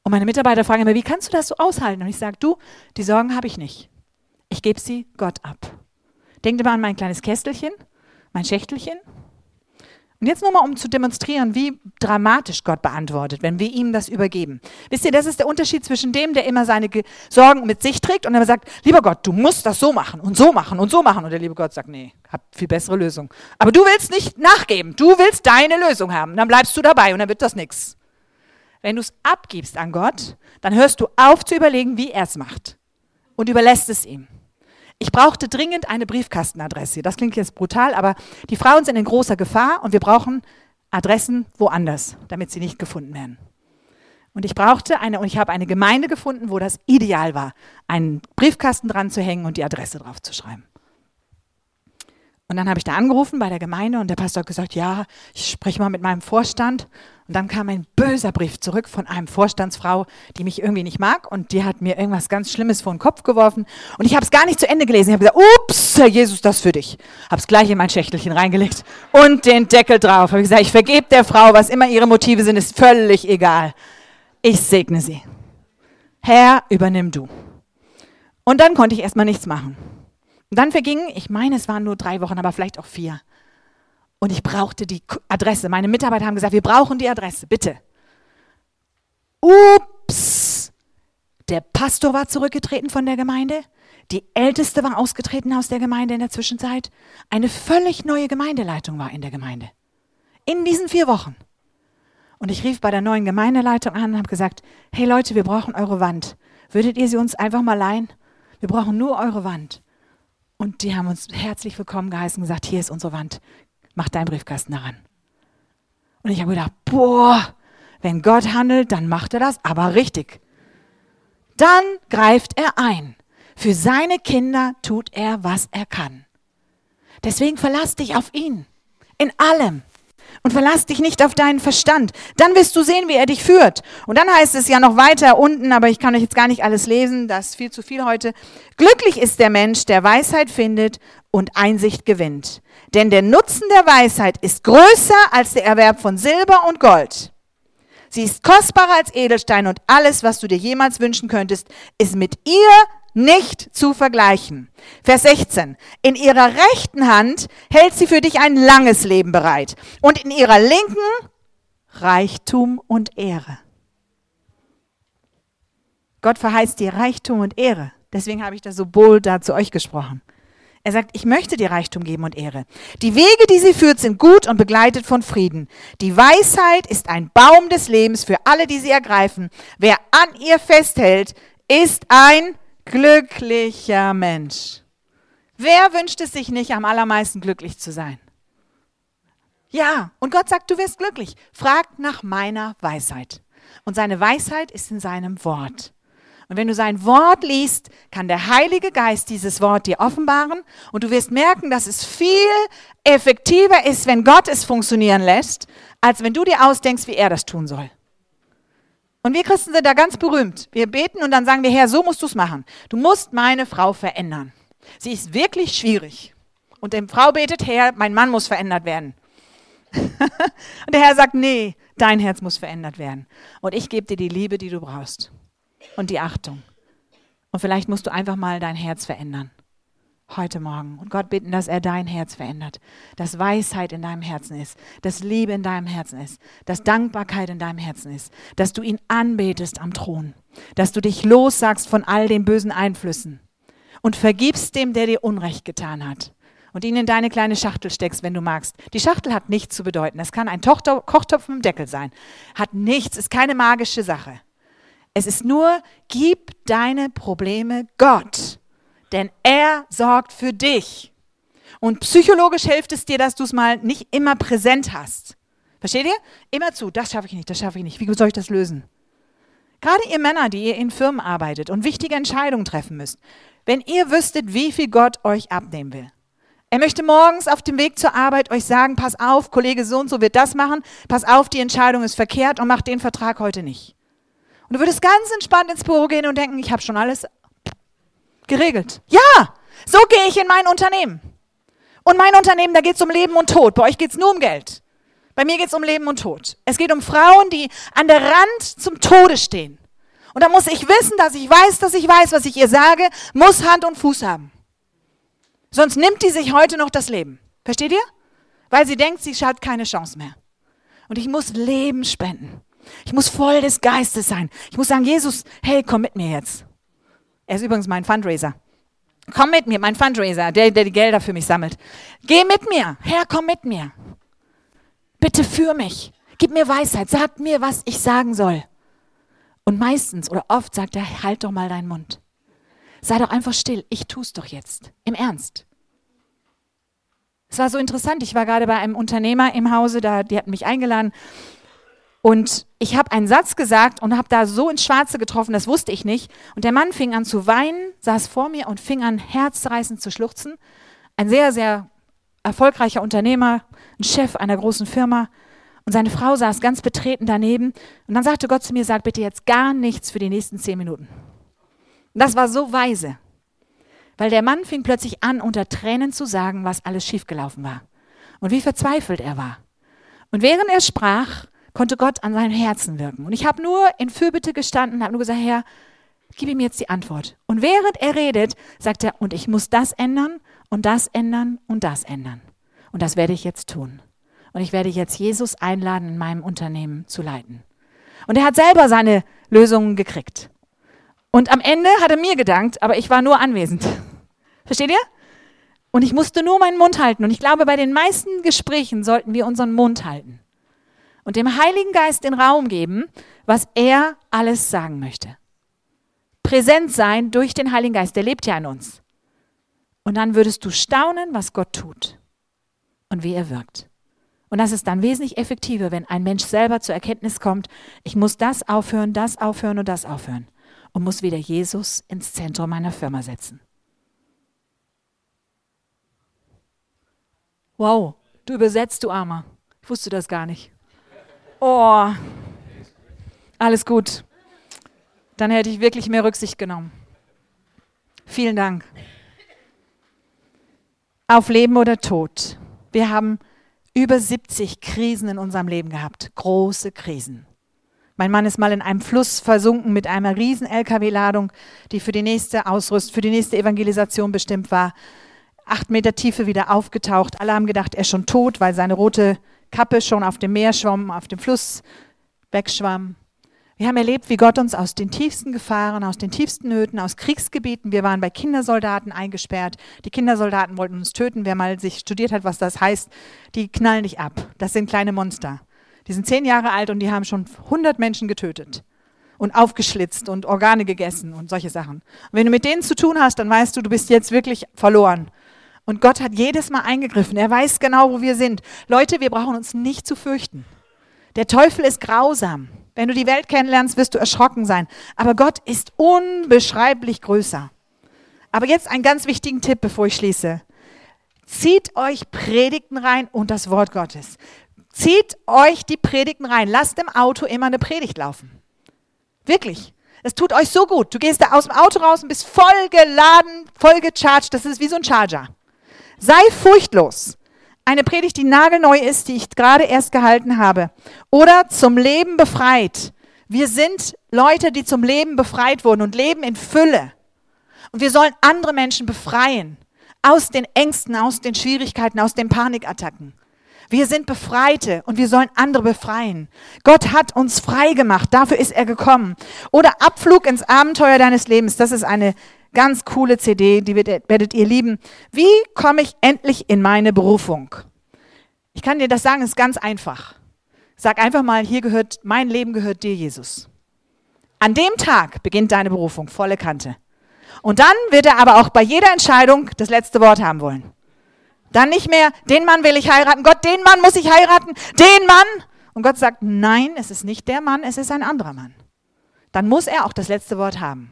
Und meine Mitarbeiter fragen immer, wie kannst du das so aushalten? Und ich sage, du, die Sorgen habe ich nicht. Ich gebe sie Gott ab. Denk immer an mein kleines Kästelchen, mein Schächtelchen. Und jetzt nochmal, um zu demonstrieren, wie dramatisch Gott beantwortet, wenn wir ihm das übergeben. Wisst ihr, das ist der Unterschied zwischen dem, der immer seine Sorgen mit sich trägt und der sagt, lieber Gott, du musst das so machen und so machen und so machen. Und der liebe Gott sagt, nee, hab viel bessere Lösung. Aber du willst nicht nachgeben, du willst deine Lösung haben. Dann bleibst du dabei und dann wird das nichts. Wenn du es abgibst an Gott, dann hörst du auf zu überlegen, wie er es macht und überlässt es ihm. Ich brauchte dringend eine Briefkastenadresse. Das klingt jetzt brutal, aber die Frauen sind in großer Gefahr und wir brauchen Adressen woanders, damit sie nicht gefunden werden. Und ich brauchte eine, und ich habe eine Gemeinde gefunden, wo das ideal war, einen Briefkasten dran zu hängen und die Adresse drauf zu schreiben. Und dann habe ich da angerufen bei der Gemeinde und der Pastor hat gesagt, ja, ich spreche mal mit meinem Vorstand. Und dann kam ein böser Brief zurück von einem Vorstandsfrau, die mich irgendwie nicht mag und die hat mir irgendwas ganz Schlimmes vor den Kopf geworfen und ich habe es gar nicht zu Ende gelesen. Ich habe gesagt, ups, Herr Jesus, das für dich. Habe es gleich in mein Schächtelchen reingelegt und den Deckel drauf. Habe gesagt, ich vergebe der Frau, was immer ihre Motive sind, ist völlig egal. Ich segne sie. Herr, übernimm du. Und dann konnte ich erstmal nichts machen. Und dann vergingen, ich meine, es waren nur drei Wochen, aber vielleicht auch vier. Und ich brauchte die Adresse. Meine Mitarbeiter haben gesagt, wir brauchen die Adresse, bitte. Ups! Der Pastor war zurückgetreten von der Gemeinde. Die Älteste war ausgetreten aus der Gemeinde in der Zwischenzeit. Eine völlig neue Gemeindeleitung war in der Gemeinde. In diesen vier Wochen. Und ich rief bei der neuen Gemeindeleitung an und habe gesagt, hey Leute, wir brauchen eure Wand. Würdet ihr sie uns einfach mal leihen? Wir brauchen nur eure Wand. Und die haben uns herzlich willkommen geheißen und gesagt, hier ist unsere Wand mach deinen Briefkasten daran. Und ich habe gedacht, boah, wenn Gott handelt, dann macht er das, aber richtig. Dann greift er ein. Für seine Kinder tut er, was er kann. Deswegen verlass dich auf ihn. In allem. Und verlass dich nicht auf deinen Verstand. Dann wirst du sehen, wie er dich führt. Und dann heißt es ja noch weiter unten, aber ich kann euch jetzt gar nicht alles lesen, das ist viel zu viel heute. Glücklich ist der Mensch, der Weisheit findet und Einsicht gewinnt. Denn der Nutzen der Weisheit ist größer als der Erwerb von Silber und Gold. Sie ist kostbarer als Edelstein und alles, was du dir jemals wünschen könntest, ist mit ihr nicht zu vergleichen. Vers 16. In ihrer rechten Hand hält sie für dich ein langes Leben bereit und in ihrer linken Reichtum und Ehre. Gott verheißt dir Reichtum und Ehre. Deswegen habe ich da so bold da zu euch gesprochen. Er sagt, ich möchte dir Reichtum geben und Ehre. Die Wege, die sie führt, sind gut und begleitet von Frieden. Die Weisheit ist ein Baum des Lebens für alle, die sie ergreifen. Wer an ihr festhält, ist ein glücklicher Mensch. Wer wünscht es sich nicht, am allermeisten glücklich zu sein? Ja, und Gott sagt, du wirst glücklich. Frag nach meiner Weisheit. Und seine Weisheit ist in seinem Wort. Und wenn du sein Wort liest, kann der Heilige Geist dieses Wort dir offenbaren und du wirst merken, dass es viel effektiver ist, wenn Gott es funktionieren lässt, als wenn du dir ausdenkst, wie er das tun soll. Und wir Christen sind da ganz berühmt. Wir beten und dann sagen wir, Herr, so musst du es machen. Du musst meine Frau verändern. Sie ist wirklich schwierig. Und die Frau betet, Herr, mein Mann muss verändert werden. und der Herr sagt, nee, dein Herz muss verändert werden. Und ich gebe dir die Liebe, die du brauchst und die Achtung. Und vielleicht musst du einfach mal dein Herz verändern. Heute Morgen. Und Gott bitten, dass er dein Herz verändert. Dass Weisheit in deinem Herzen ist. Dass Liebe in deinem Herzen ist. Dass Dankbarkeit in deinem Herzen ist. Dass du ihn anbetest am Thron. Dass du dich lossagst von all den bösen Einflüssen. Und vergibst dem, der dir Unrecht getan hat. Und ihn in deine kleine Schachtel steckst, wenn du magst. Die Schachtel hat nichts zu bedeuten. Es kann ein Kochtopf mit dem Deckel sein. Hat nichts, ist keine magische Sache. Es ist nur, gib deine Probleme Gott, denn er sorgt für dich. Und psychologisch hilft es dir, dass du es mal nicht immer präsent hast. Versteht ihr? Immer zu, das schaffe ich nicht, das schaffe ich nicht. Wie soll ich das lösen? Gerade ihr Männer, die ihr in Firmen arbeitet und wichtige Entscheidungen treffen müsst, wenn ihr wüsstet, wie viel Gott euch abnehmen will. Er möchte morgens auf dem Weg zur Arbeit euch sagen, pass auf, Kollege so und so wird das machen, pass auf, die Entscheidung ist verkehrt und mach den Vertrag heute nicht. Und du würdest ganz entspannt ins Büro gehen und denken, ich habe schon alles geregelt. Ja, so gehe ich in mein Unternehmen. Und mein Unternehmen, da geht es um Leben und Tod. Bei euch geht es nur um Geld. Bei mir geht es um Leben und Tod. Es geht um Frauen, die an der Rand zum Tode stehen. Und da muss ich wissen, dass ich weiß, dass ich weiß, was ich ihr sage, muss Hand und Fuß haben. Sonst nimmt die sich heute noch das Leben. Versteht ihr? Weil sie denkt, sie hat keine Chance mehr. Und ich muss Leben spenden. Ich muss voll des Geistes sein. Ich muss sagen, Jesus, hey, komm mit mir jetzt. Er ist übrigens mein Fundraiser. Komm mit mir, mein Fundraiser, der, der die Gelder für mich sammelt. Geh mit mir. Herr, komm mit mir. Bitte für mich. Gib mir Weisheit. Sag mir, was ich sagen soll. Und meistens oder oft sagt er, halt doch mal deinen Mund. Sei doch einfach still. Ich tu's doch jetzt. Im Ernst. Es war so interessant. Ich war gerade bei einem Unternehmer im Hause, da, die hatten mich eingeladen und ich habe einen Satz gesagt und habe da so ins Schwarze getroffen, das wusste ich nicht. Und der Mann fing an zu weinen, saß vor mir und fing an herzreißend zu schluchzen. Ein sehr, sehr erfolgreicher Unternehmer, ein Chef einer großen Firma. Und seine Frau saß ganz betreten daneben. Und dann sagte Gott zu mir, sag bitte jetzt gar nichts für die nächsten zehn Minuten. Und das war so weise. Weil der Mann fing plötzlich an, unter Tränen zu sagen, was alles schiefgelaufen war. Und wie verzweifelt er war. Und während er sprach, konnte Gott an seinem Herzen wirken. Und ich habe nur in Fürbitte gestanden habe nur gesagt, Herr, gib ihm jetzt die Antwort. Und während er redet, sagt er, und ich muss das ändern und das ändern und das ändern. Und das werde ich jetzt tun. Und ich werde jetzt Jesus einladen, in meinem Unternehmen zu leiten. Und er hat selber seine Lösungen gekriegt. Und am Ende hat er mir gedankt, aber ich war nur anwesend. Versteht ihr? Und ich musste nur meinen Mund halten. Und ich glaube, bei den meisten Gesprächen sollten wir unseren Mund halten. Und dem Heiligen Geist den Raum geben, was er alles sagen möchte. Präsent sein durch den Heiligen Geist, der lebt ja in uns. Und dann würdest du staunen, was Gott tut und wie er wirkt. Und das ist dann wesentlich effektiver, wenn ein Mensch selber zur Erkenntnis kommt, ich muss das aufhören, das aufhören und das aufhören. Und muss wieder Jesus ins Zentrum meiner Firma setzen. Wow, du übersetzt, du Armer. Ich wusste das gar nicht. Oh, alles gut. Dann hätte ich wirklich mehr Rücksicht genommen. Vielen Dank. Auf Leben oder Tod. Wir haben über 70 Krisen in unserem Leben gehabt. Große Krisen. Mein Mann ist mal in einem Fluss versunken mit einer riesen LKW-Ladung, die für die nächste Ausrüst, für die nächste Evangelisation bestimmt war. Acht Meter Tiefe wieder aufgetaucht. Alle haben gedacht, er ist schon tot, weil seine rote Kappe schon auf dem Meer schwamm, auf dem Fluss wegschwamm. Wir haben erlebt, wie Gott uns aus den tiefsten Gefahren, aus den tiefsten Nöten, aus Kriegsgebieten, wir waren bei Kindersoldaten eingesperrt. Die Kindersoldaten wollten uns töten. Wer mal sich studiert hat, was das heißt, die knallen dich ab. Das sind kleine Monster. Die sind zehn Jahre alt und die haben schon 100 Menschen getötet und aufgeschlitzt und Organe gegessen und solche Sachen. Und wenn du mit denen zu tun hast, dann weißt du, du bist jetzt wirklich verloren. Und Gott hat jedes Mal eingegriffen. Er weiß genau, wo wir sind. Leute, wir brauchen uns nicht zu fürchten. Der Teufel ist grausam. Wenn du die Welt kennenlernst, wirst du erschrocken sein. Aber Gott ist unbeschreiblich größer. Aber jetzt einen ganz wichtigen Tipp, bevor ich schließe. Zieht euch Predigten rein und das Wort Gottes. Zieht euch die Predigten rein. Lasst im Auto immer eine Predigt laufen. Wirklich. Es tut euch so gut. Du gehst da aus dem Auto raus und bist voll geladen, voll gecharged. Das ist wie so ein Charger. Sei furchtlos. Eine Predigt, die nagelneu ist, die ich gerade erst gehalten habe. Oder zum Leben befreit. Wir sind Leute, die zum Leben befreit wurden und leben in Fülle. Und wir sollen andere Menschen befreien. Aus den Ängsten, aus den Schwierigkeiten, aus den Panikattacken. Wir sind Befreite und wir sollen andere befreien. Gott hat uns frei gemacht, dafür ist er gekommen. Oder Abflug ins Abenteuer deines Lebens, das ist eine Ganz coole CD, die werdet ihr lieben. Wie komme ich endlich in meine Berufung? Ich kann dir das sagen, es ist ganz einfach. Sag einfach mal, hier gehört, mein Leben gehört dir, Jesus. An dem Tag beginnt deine Berufung, volle Kante. Und dann wird er aber auch bei jeder Entscheidung das letzte Wort haben wollen. Dann nicht mehr, den Mann will ich heiraten, Gott, den Mann muss ich heiraten, den Mann. Und Gott sagt, nein, es ist nicht der Mann, es ist ein anderer Mann. Dann muss er auch das letzte Wort haben.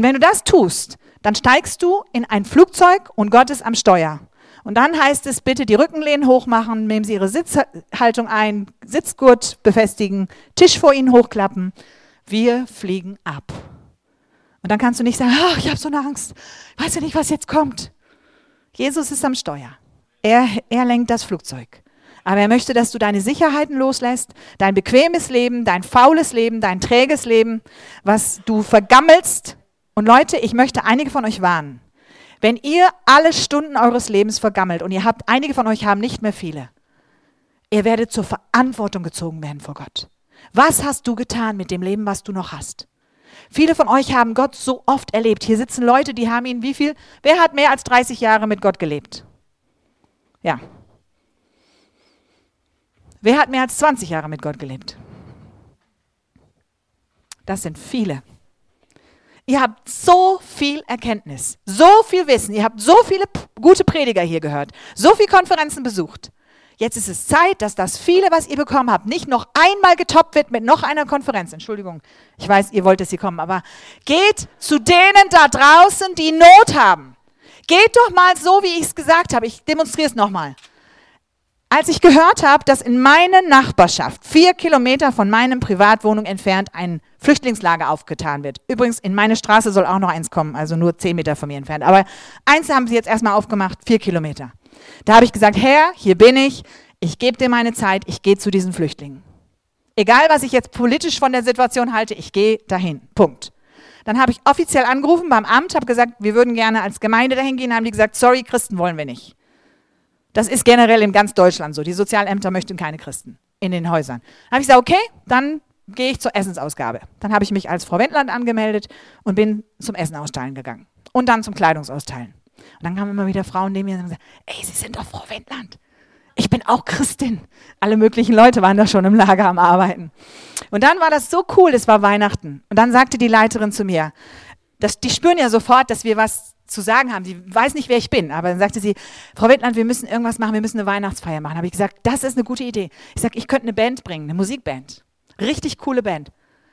Und wenn du das tust, dann steigst du in ein Flugzeug und Gott ist am Steuer. Und dann heißt es, bitte die Rückenlehnen hochmachen, nehmen Sie Ihre Sitzhaltung ein, Sitzgurt befestigen, Tisch vor Ihnen hochklappen. Wir fliegen ab. Und dann kannst du nicht sagen, oh, ich habe so eine Angst, weiß ja nicht, was jetzt kommt. Jesus ist am Steuer. Er, er lenkt das Flugzeug. Aber er möchte, dass du deine Sicherheiten loslässt, dein bequemes Leben, dein faules Leben, dein träges Leben, was du vergammelst und Leute, ich möchte einige von euch warnen. Wenn ihr alle Stunden eures Lebens vergammelt und ihr habt, einige von euch haben nicht mehr viele, ihr werdet zur Verantwortung gezogen werden vor Gott. Was hast du getan mit dem Leben, was du noch hast? Viele von euch haben Gott so oft erlebt. Hier sitzen Leute, die haben ihn wie viel? Wer hat mehr als 30 Jahre mit Gott gelebt? Ja. Wer hat mehr als 20 Jahre mit Gott gelebt? Das sind viele. Ihr habt so viel Erkenntnis, so viel Wissen, ihr habt so viele gute Prediger hier gehört, so viele Konferenzen besucht. Jetzt ist es Zeit, dass das viele, was ihr bekommen habt, nicht noch einmal getoppt wird mit noch einer Konferenz. Entschuldigung, ich weiß, ihr wollt, dass sie kommen, aber geht zu denen da draußen, die Not haben. Geht doch mal so, wie ich es gesagt habe. Ich demonstriere es nochmal. als ich gehört habe, dass in meiner Nachbarschaft, vier Kilometer von meinem Privatwohnung entfernt, ein Flüchtlingslager aufgetan wird. Übrigens, in meine Straße soll auch noch eins kommen, also nur zehn Meter von mir entfernt. Aber eins haben sie jetzt erstmal aufgemacht, vier Kilometer. Da habe ich gesagt, Herr, hier bin ich, ich gebe dir meine Zeit, ich gehe zu diesen Flüchtlingen. Egal, was ich jetzt politisch von der Situation halte, ich gehe dahin. Punkt. Dann habe ich offiziell angerufen beim Amt, habe gesagt, wir würden gerne als Gemeinde dahin gehen, haben die gesagt, sorry, Christen wollen wir nicht. Das ist generell in ganz Deutschland so. Die Sozialämter möchten keine Christen in den Häusern. Dann habe ich gesagt, okay, dann gehe ich zur Essensausgabe. Dann habe ich mich als Frau Wendland angemeldet und bin zum Essen austeilen gegangen. Und dann zum Kleidungsausteilen. Und dann kamen immer wieder Frauen neben mir und gesagt, ey, Sie sind doch Frau Wendland. Ich bin auch Christin. Alle möglichen Leute waren da schon im Lager am Arbeiten. Und dann war das so cool, es war Weihnachten. Und dann sagte die Leiterin zu mir, dass, die spüren ja sofort, dass wir was zu sagen haben. Sie weiß nicht, wer ich bin, aber dann sagte sie, Frau Wittland, wir müssen irgendwas machen, wir müssen eine Weihnachtsfeier machen. Habe ich gesagt, das ist eine gute Idee. Ich sage, ich könnte eine Band bringen, eine Musikband. Richtig coole Band.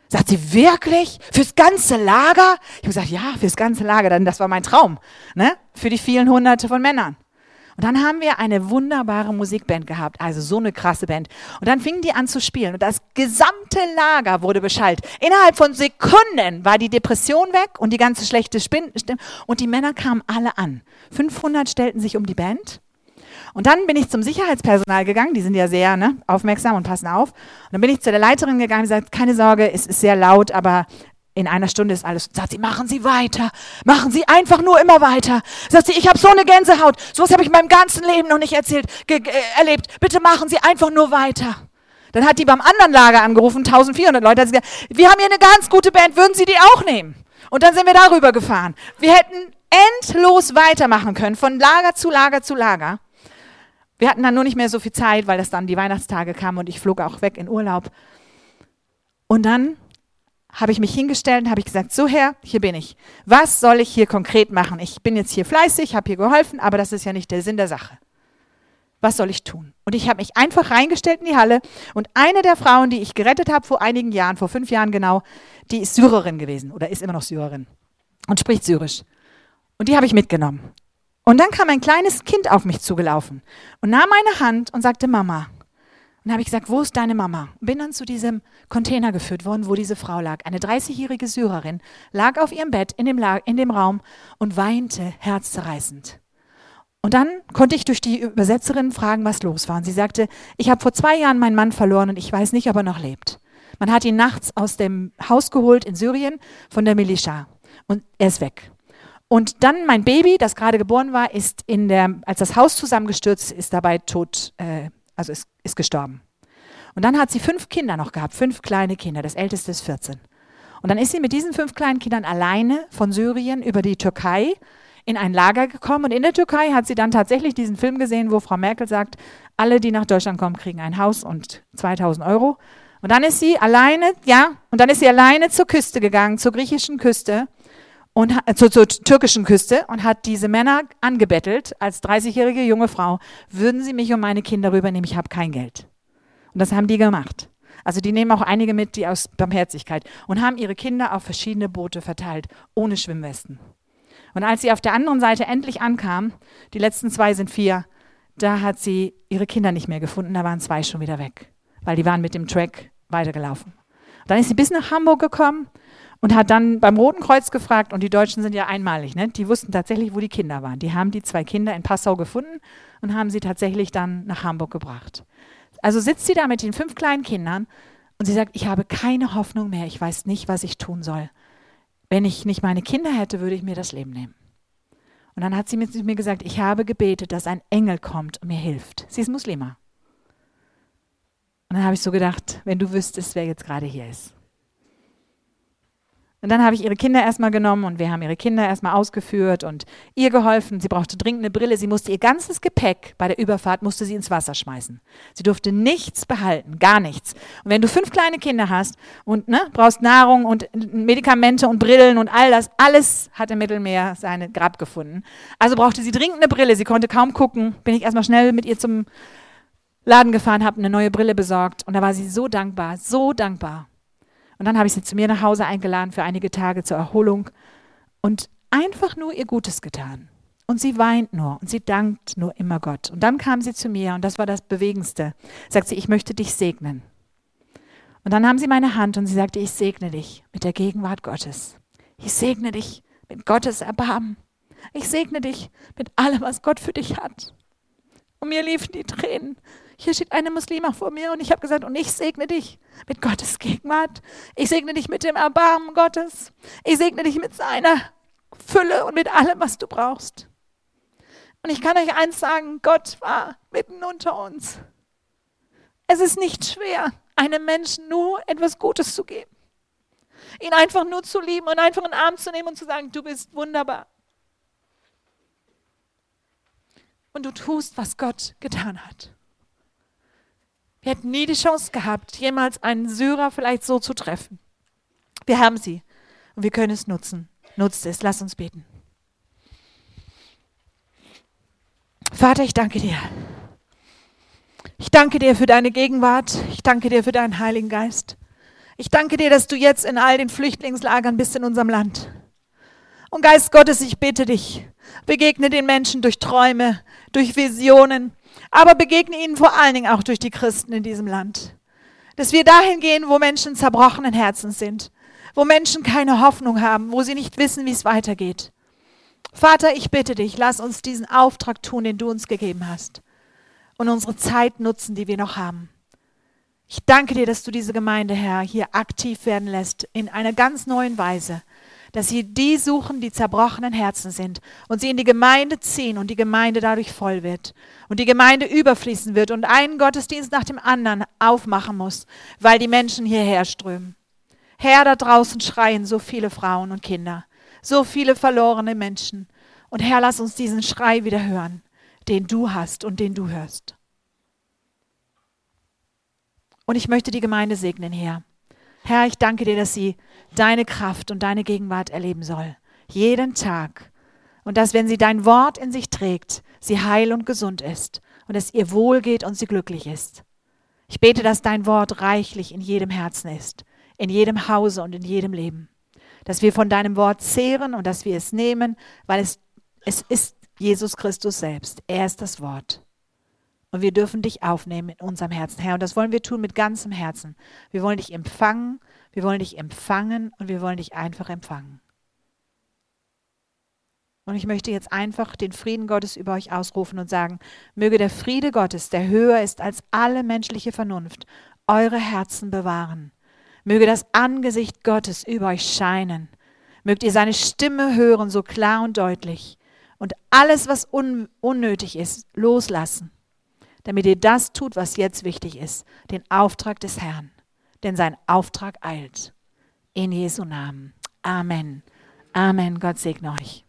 Sagt sie, wirklich? Fürs ganze Lager? Ich habe gesagt, ja, fürs ganze Lager. Dann, das war mein Traum. Ne? Für die vielen Hunderte von Männern. Und dann haben wir eine wunderbare Musikband gehabt, also so eine krasse Band. Und dann fingen die an zu spielen und das gesamte Lager wurde beschallt. Innerhalb von Sekunden war die Depression weg und die ganze schlechte Stimme und die Männer kamen alle an. 500 stellten sich um die Band. Und dann bin ich zum Sicherheitspersonal gegangen, die sind ja sehr ne, aufmerksam und passen auf. Und dann bin ich zu der Leiterin gegangen und gesagt, keine Sorge, es ist sehr laut, aber in einer Stunde ist alles. Sagt sie, machen Sie weiter. Machen Sie einfach nur immer weiter. Sagt sie, ich habe so eine Gänsehaut. Sowas habe ich in meinem ganzen Leben noch nicht erzählt, äh, erlebt. Bitte machen Sie einfach nur weiter. Dann hat die beim anderen Lager angerufen, 1400 Leute, hat sie gesagt, wir haben hier eine ganz gute Band, würden Sie die auch nehmen? Und dann sind wir darüber gefahren. Wir hätten endlos weitermachen können, von Lager zu Lager zu Lager. Wir hatten dann nur nicht mehr so viel Zeit, weil das dann die Weihnachtstage kamen und ich flog auch weg in Urlaub. Und dann habe ich mich hingestellt und habe ich gesagt, so Herr, hier bin ich. Was soll ich hier konkret machen? Ich bin jetzt hier fleißig, habe hier geholfen, aber das ist ja nicht der Sinn der Sache. Was soll ich tun? Und ich habe mich einfach reingestellt in die Halle und eine der Frauen, die ich gerettet habe vor einigen Jahren, vor fünf Jahren genau, die ist Syrerin gewesen oder ist immer noch Syrerin und spricht Syrisch. Und die habe ich mitgenommen. Und dann kam ein kleines Kind auf mich zugelaufen und nahm meine Hand und sagte, Mama, dann habe ich gesagt, wo ist deine Mama? Bin dann zu diesem Container geführt worden, wo diese Frau lag. Eine 30-jährige Syrerin lag auf ihrem Bett in dem, in dem Raum und weinte herzzerreißend. Und dann konnte ich durch die Übersetzerin fragen, was los war. Und sie sagte, ich habe vor zwei Jahren meinen Mann verloren und ich weiß nicht, ob er noch lebt. Man hat ihn nachts aus dem Haus geholt in Syrien von der Militia und er ist weg. Und dann mein Baby, das gerade geboren war, ist in der, als das Haus zusammengestürzt ist, dabei tot äh, also ist, ist gestorben. Und dann hat sie fünf Kinder noch gehabt, fünf kleine Kinder, das älteste ist 14. Und dann ist sie mit diesen fünf kleinen Kindern alleine von Syrien über die Türkei in ein Lager gekommen. Und in der Türkei hat sie dann tatsächlich diesen Film gesehen, wo Frau Merkel sagt, alle, die nach Deutschland kommen, kriegen ein Haus und 2000 Euro. Und dann ist sie alleine, ja, und dann ist sie alleine zur Küste gegangen, zur griechischen Küste und zur, zur türkischen Küste und hat diese Männer angebettelt als 30-jährige junge Frau, würden sie mich und meine Kinder rübernehmen, ich habe kein Geld. Und das haben die gemacht. Also die nehmen auch einige mit, die aus Barmherzigkeit und haben ihre Kinder auf verschiedene Boote verteilt, ohne Schwimmwesten. Und als sie auf der anderen Seite endlich ankam, die letzten zwei sind vier, da hat sie ihre Kinder nicht mehr gefunden, da waren zwei schon wieder weg, weil die waren mit dem Track weitergelaufen. Dann ist sie bis nach Hamburg gekommen und hat dann beim Roten Kreuz gefragt, und die Deutschen sind ja einmalig, ne? die wussten tatsächlich, wo die Kinder waren. Die haben die zwei Kinder in Passau gefunden und haben sie tatsächlich dann nach Hamburg gebracht. Also sitzt sie da mit den fünf kleinen Kindern und sie sagt, ich habe keine Hoffnung mehr, ich weiß nicht, was ich tun soll. Wenn ich nicht meine Kinder hätte, würde ich mir das Leben nehmen. Und dann hat sie mit mir gesagt, ich habe gebetet, dass ein Engel kommt und mir hilft. Sie ist Muslima. Und dann habe ich so gedacht, wenn du wüsstest, wer jetzt gerade hier ist. Und dann habe ich ihre Kinder erstmal genommen und wir haben ihre Kinder erstmal ausgeführt und ihr geholfen. Sie brauchte dringend eine Brille. Sie musste ihr ganzes Gepäck bei der Überfahrt musste sie ins Wasser schmeißen. Sie durfte nichts behalten, gar nichts. Und wenn du fünf kleine Kinder hast und ne, brauchst Nahrung und Medikamente und Brillen und all das, alles hat im Mittelmeer seine Grab gefunden. Also brauchte sie dringend eine Brille. Sie konnte kaum gucken. Bin ich erstmal schnell mit ihr zum Laden gefahren, habe eine neue Brille besorgt und da war sie so dankbar, so dankbar. Und dann habe ich sie zu mir nach Hause eingeladen für einige Tage zur Erholung und einfach nur ihr Gutes getan. Und sie weint nur und sie dankt nur immer Gott. Und dann kam sie zu mir und das war das Bewegendste. Sagt sie, ich möchte dich segnen. Und dann nahm sie meine Hand und sie sagte, ich segne dich mit der Gegenwart Gottes. Ich segne dich mit Gottes Erbarmen. Ich segne dich mit allem, was Gott für dich hat. Und mir liefen die Tränen. Hier steht eine Muslima vor mir und ich habe gesagt, und ich segne dich mit Gottes Gegenwart. Ich segne dich mit dem Erbarmen Gottes. Ich segne dich mit seiner Fülle und mit allem, was du brauchst. Und ich kann euch eins sagen, Gott war mitten unter uns. Es ist nicht schwer, einem Menschen nur etwas Gutes zu geben. Ihn einfach nur zu lieben und einfach in den Arm zu nehmen und zu sagen, du bist wunderbar. Und du tust, was Gott getan hat. Wir hätten nie die Chance gehabt, jemals einen Syrer vielleicht so zu treffen. Wir haben sie und wir können es nutzen. Nutzt es, lass uns beten. Vater, ich danke dir. Ich danke dir für deine Gegenwart. Ich danke dir für deinen Heiligen Geist. Ich danke dir, dass du jetzt in all den Flüchtlingslagern bist in unserem Land. Und Geist Gottes, ich bitte dich, begegne den Menschen durch Träume, durch Visionen, aber begegne ihnen vor allen Dingen auch durch die Christen in diesem Land. Dass wir dahin gehen, wo Menschen zerbrochenen Herzens sind, wo Menschen keine Hoffnung haben, wo sie nicht wissen, wie es weitergeht. Vater, ich bitte dich, lass uns diesen Auftrag tun, den du uns gegeben hast und unsere Zeit nutzen, die wir noch haben. Ich danke dir, dass du diese Gemeinde, Herr, hier aktiv werden lässt in einer ganz neuen Weise, dass sie die suchen, die zerbrochenen Herzen sind und sie in die Gemeinde ziehen und die Gemeinde dadurch voll wird und die Gemeinde überfließen wird und einen Gottesdienst nach dem anderen aufmachen muss, weil die Menschen hierher strömen. Herr, da draußen schreien so viele Frauen und Kinder so viele verlorene Menschen. Und Herr, lass uns diesen Schrei wieder hören, den du hast und den du hörst. Und ich möchte die Gemeinde segnen, Herr. Herr, ich danke dir, dass sie deine Kraft und deine Gegenwart erleben soll. Jeden Tag. Und dass, wenn sie dein Wort in sich trägt, sie heil und gesund ist und es ihr wohl geht und sie glücklich ist. Ich bete, dass dein Wort reichlich in jedem Herzen ist, in jedem Hause und in jedem Leben dass wir von deinem Wort zehren und dass wir es nehmen, weil es, es ist Jesus Christus selbst. Er ist das Wort. Und wir dürfen dich aufnehmen in unserem Herzen, Herr. Und das wollen wir tun mit ganzem Herzen. Wir wollen dich empfangen, wir wollen dich empfangen und wir wollen dich einfach empfangen. Und ich möchte jetzt einfach den Frieden Gottes über euch ausrufen und sagen, möge der Friede Gottes, der höher ist als alle menschliche Vernunft, eure Herzen bewahren Möge das Angesicht Gottes über euch scheinen. Mögt ihr seine Stimme hören, so klar und deutlich. Und alles, was un unnötig ist, loslassen. Damit ihr das tut, was jetzt wichtig ist. Den Auftrag des Herrn. Denn sein Auftrag eilt. In Jesu Namen. Amen. Amen. Gott segne euch.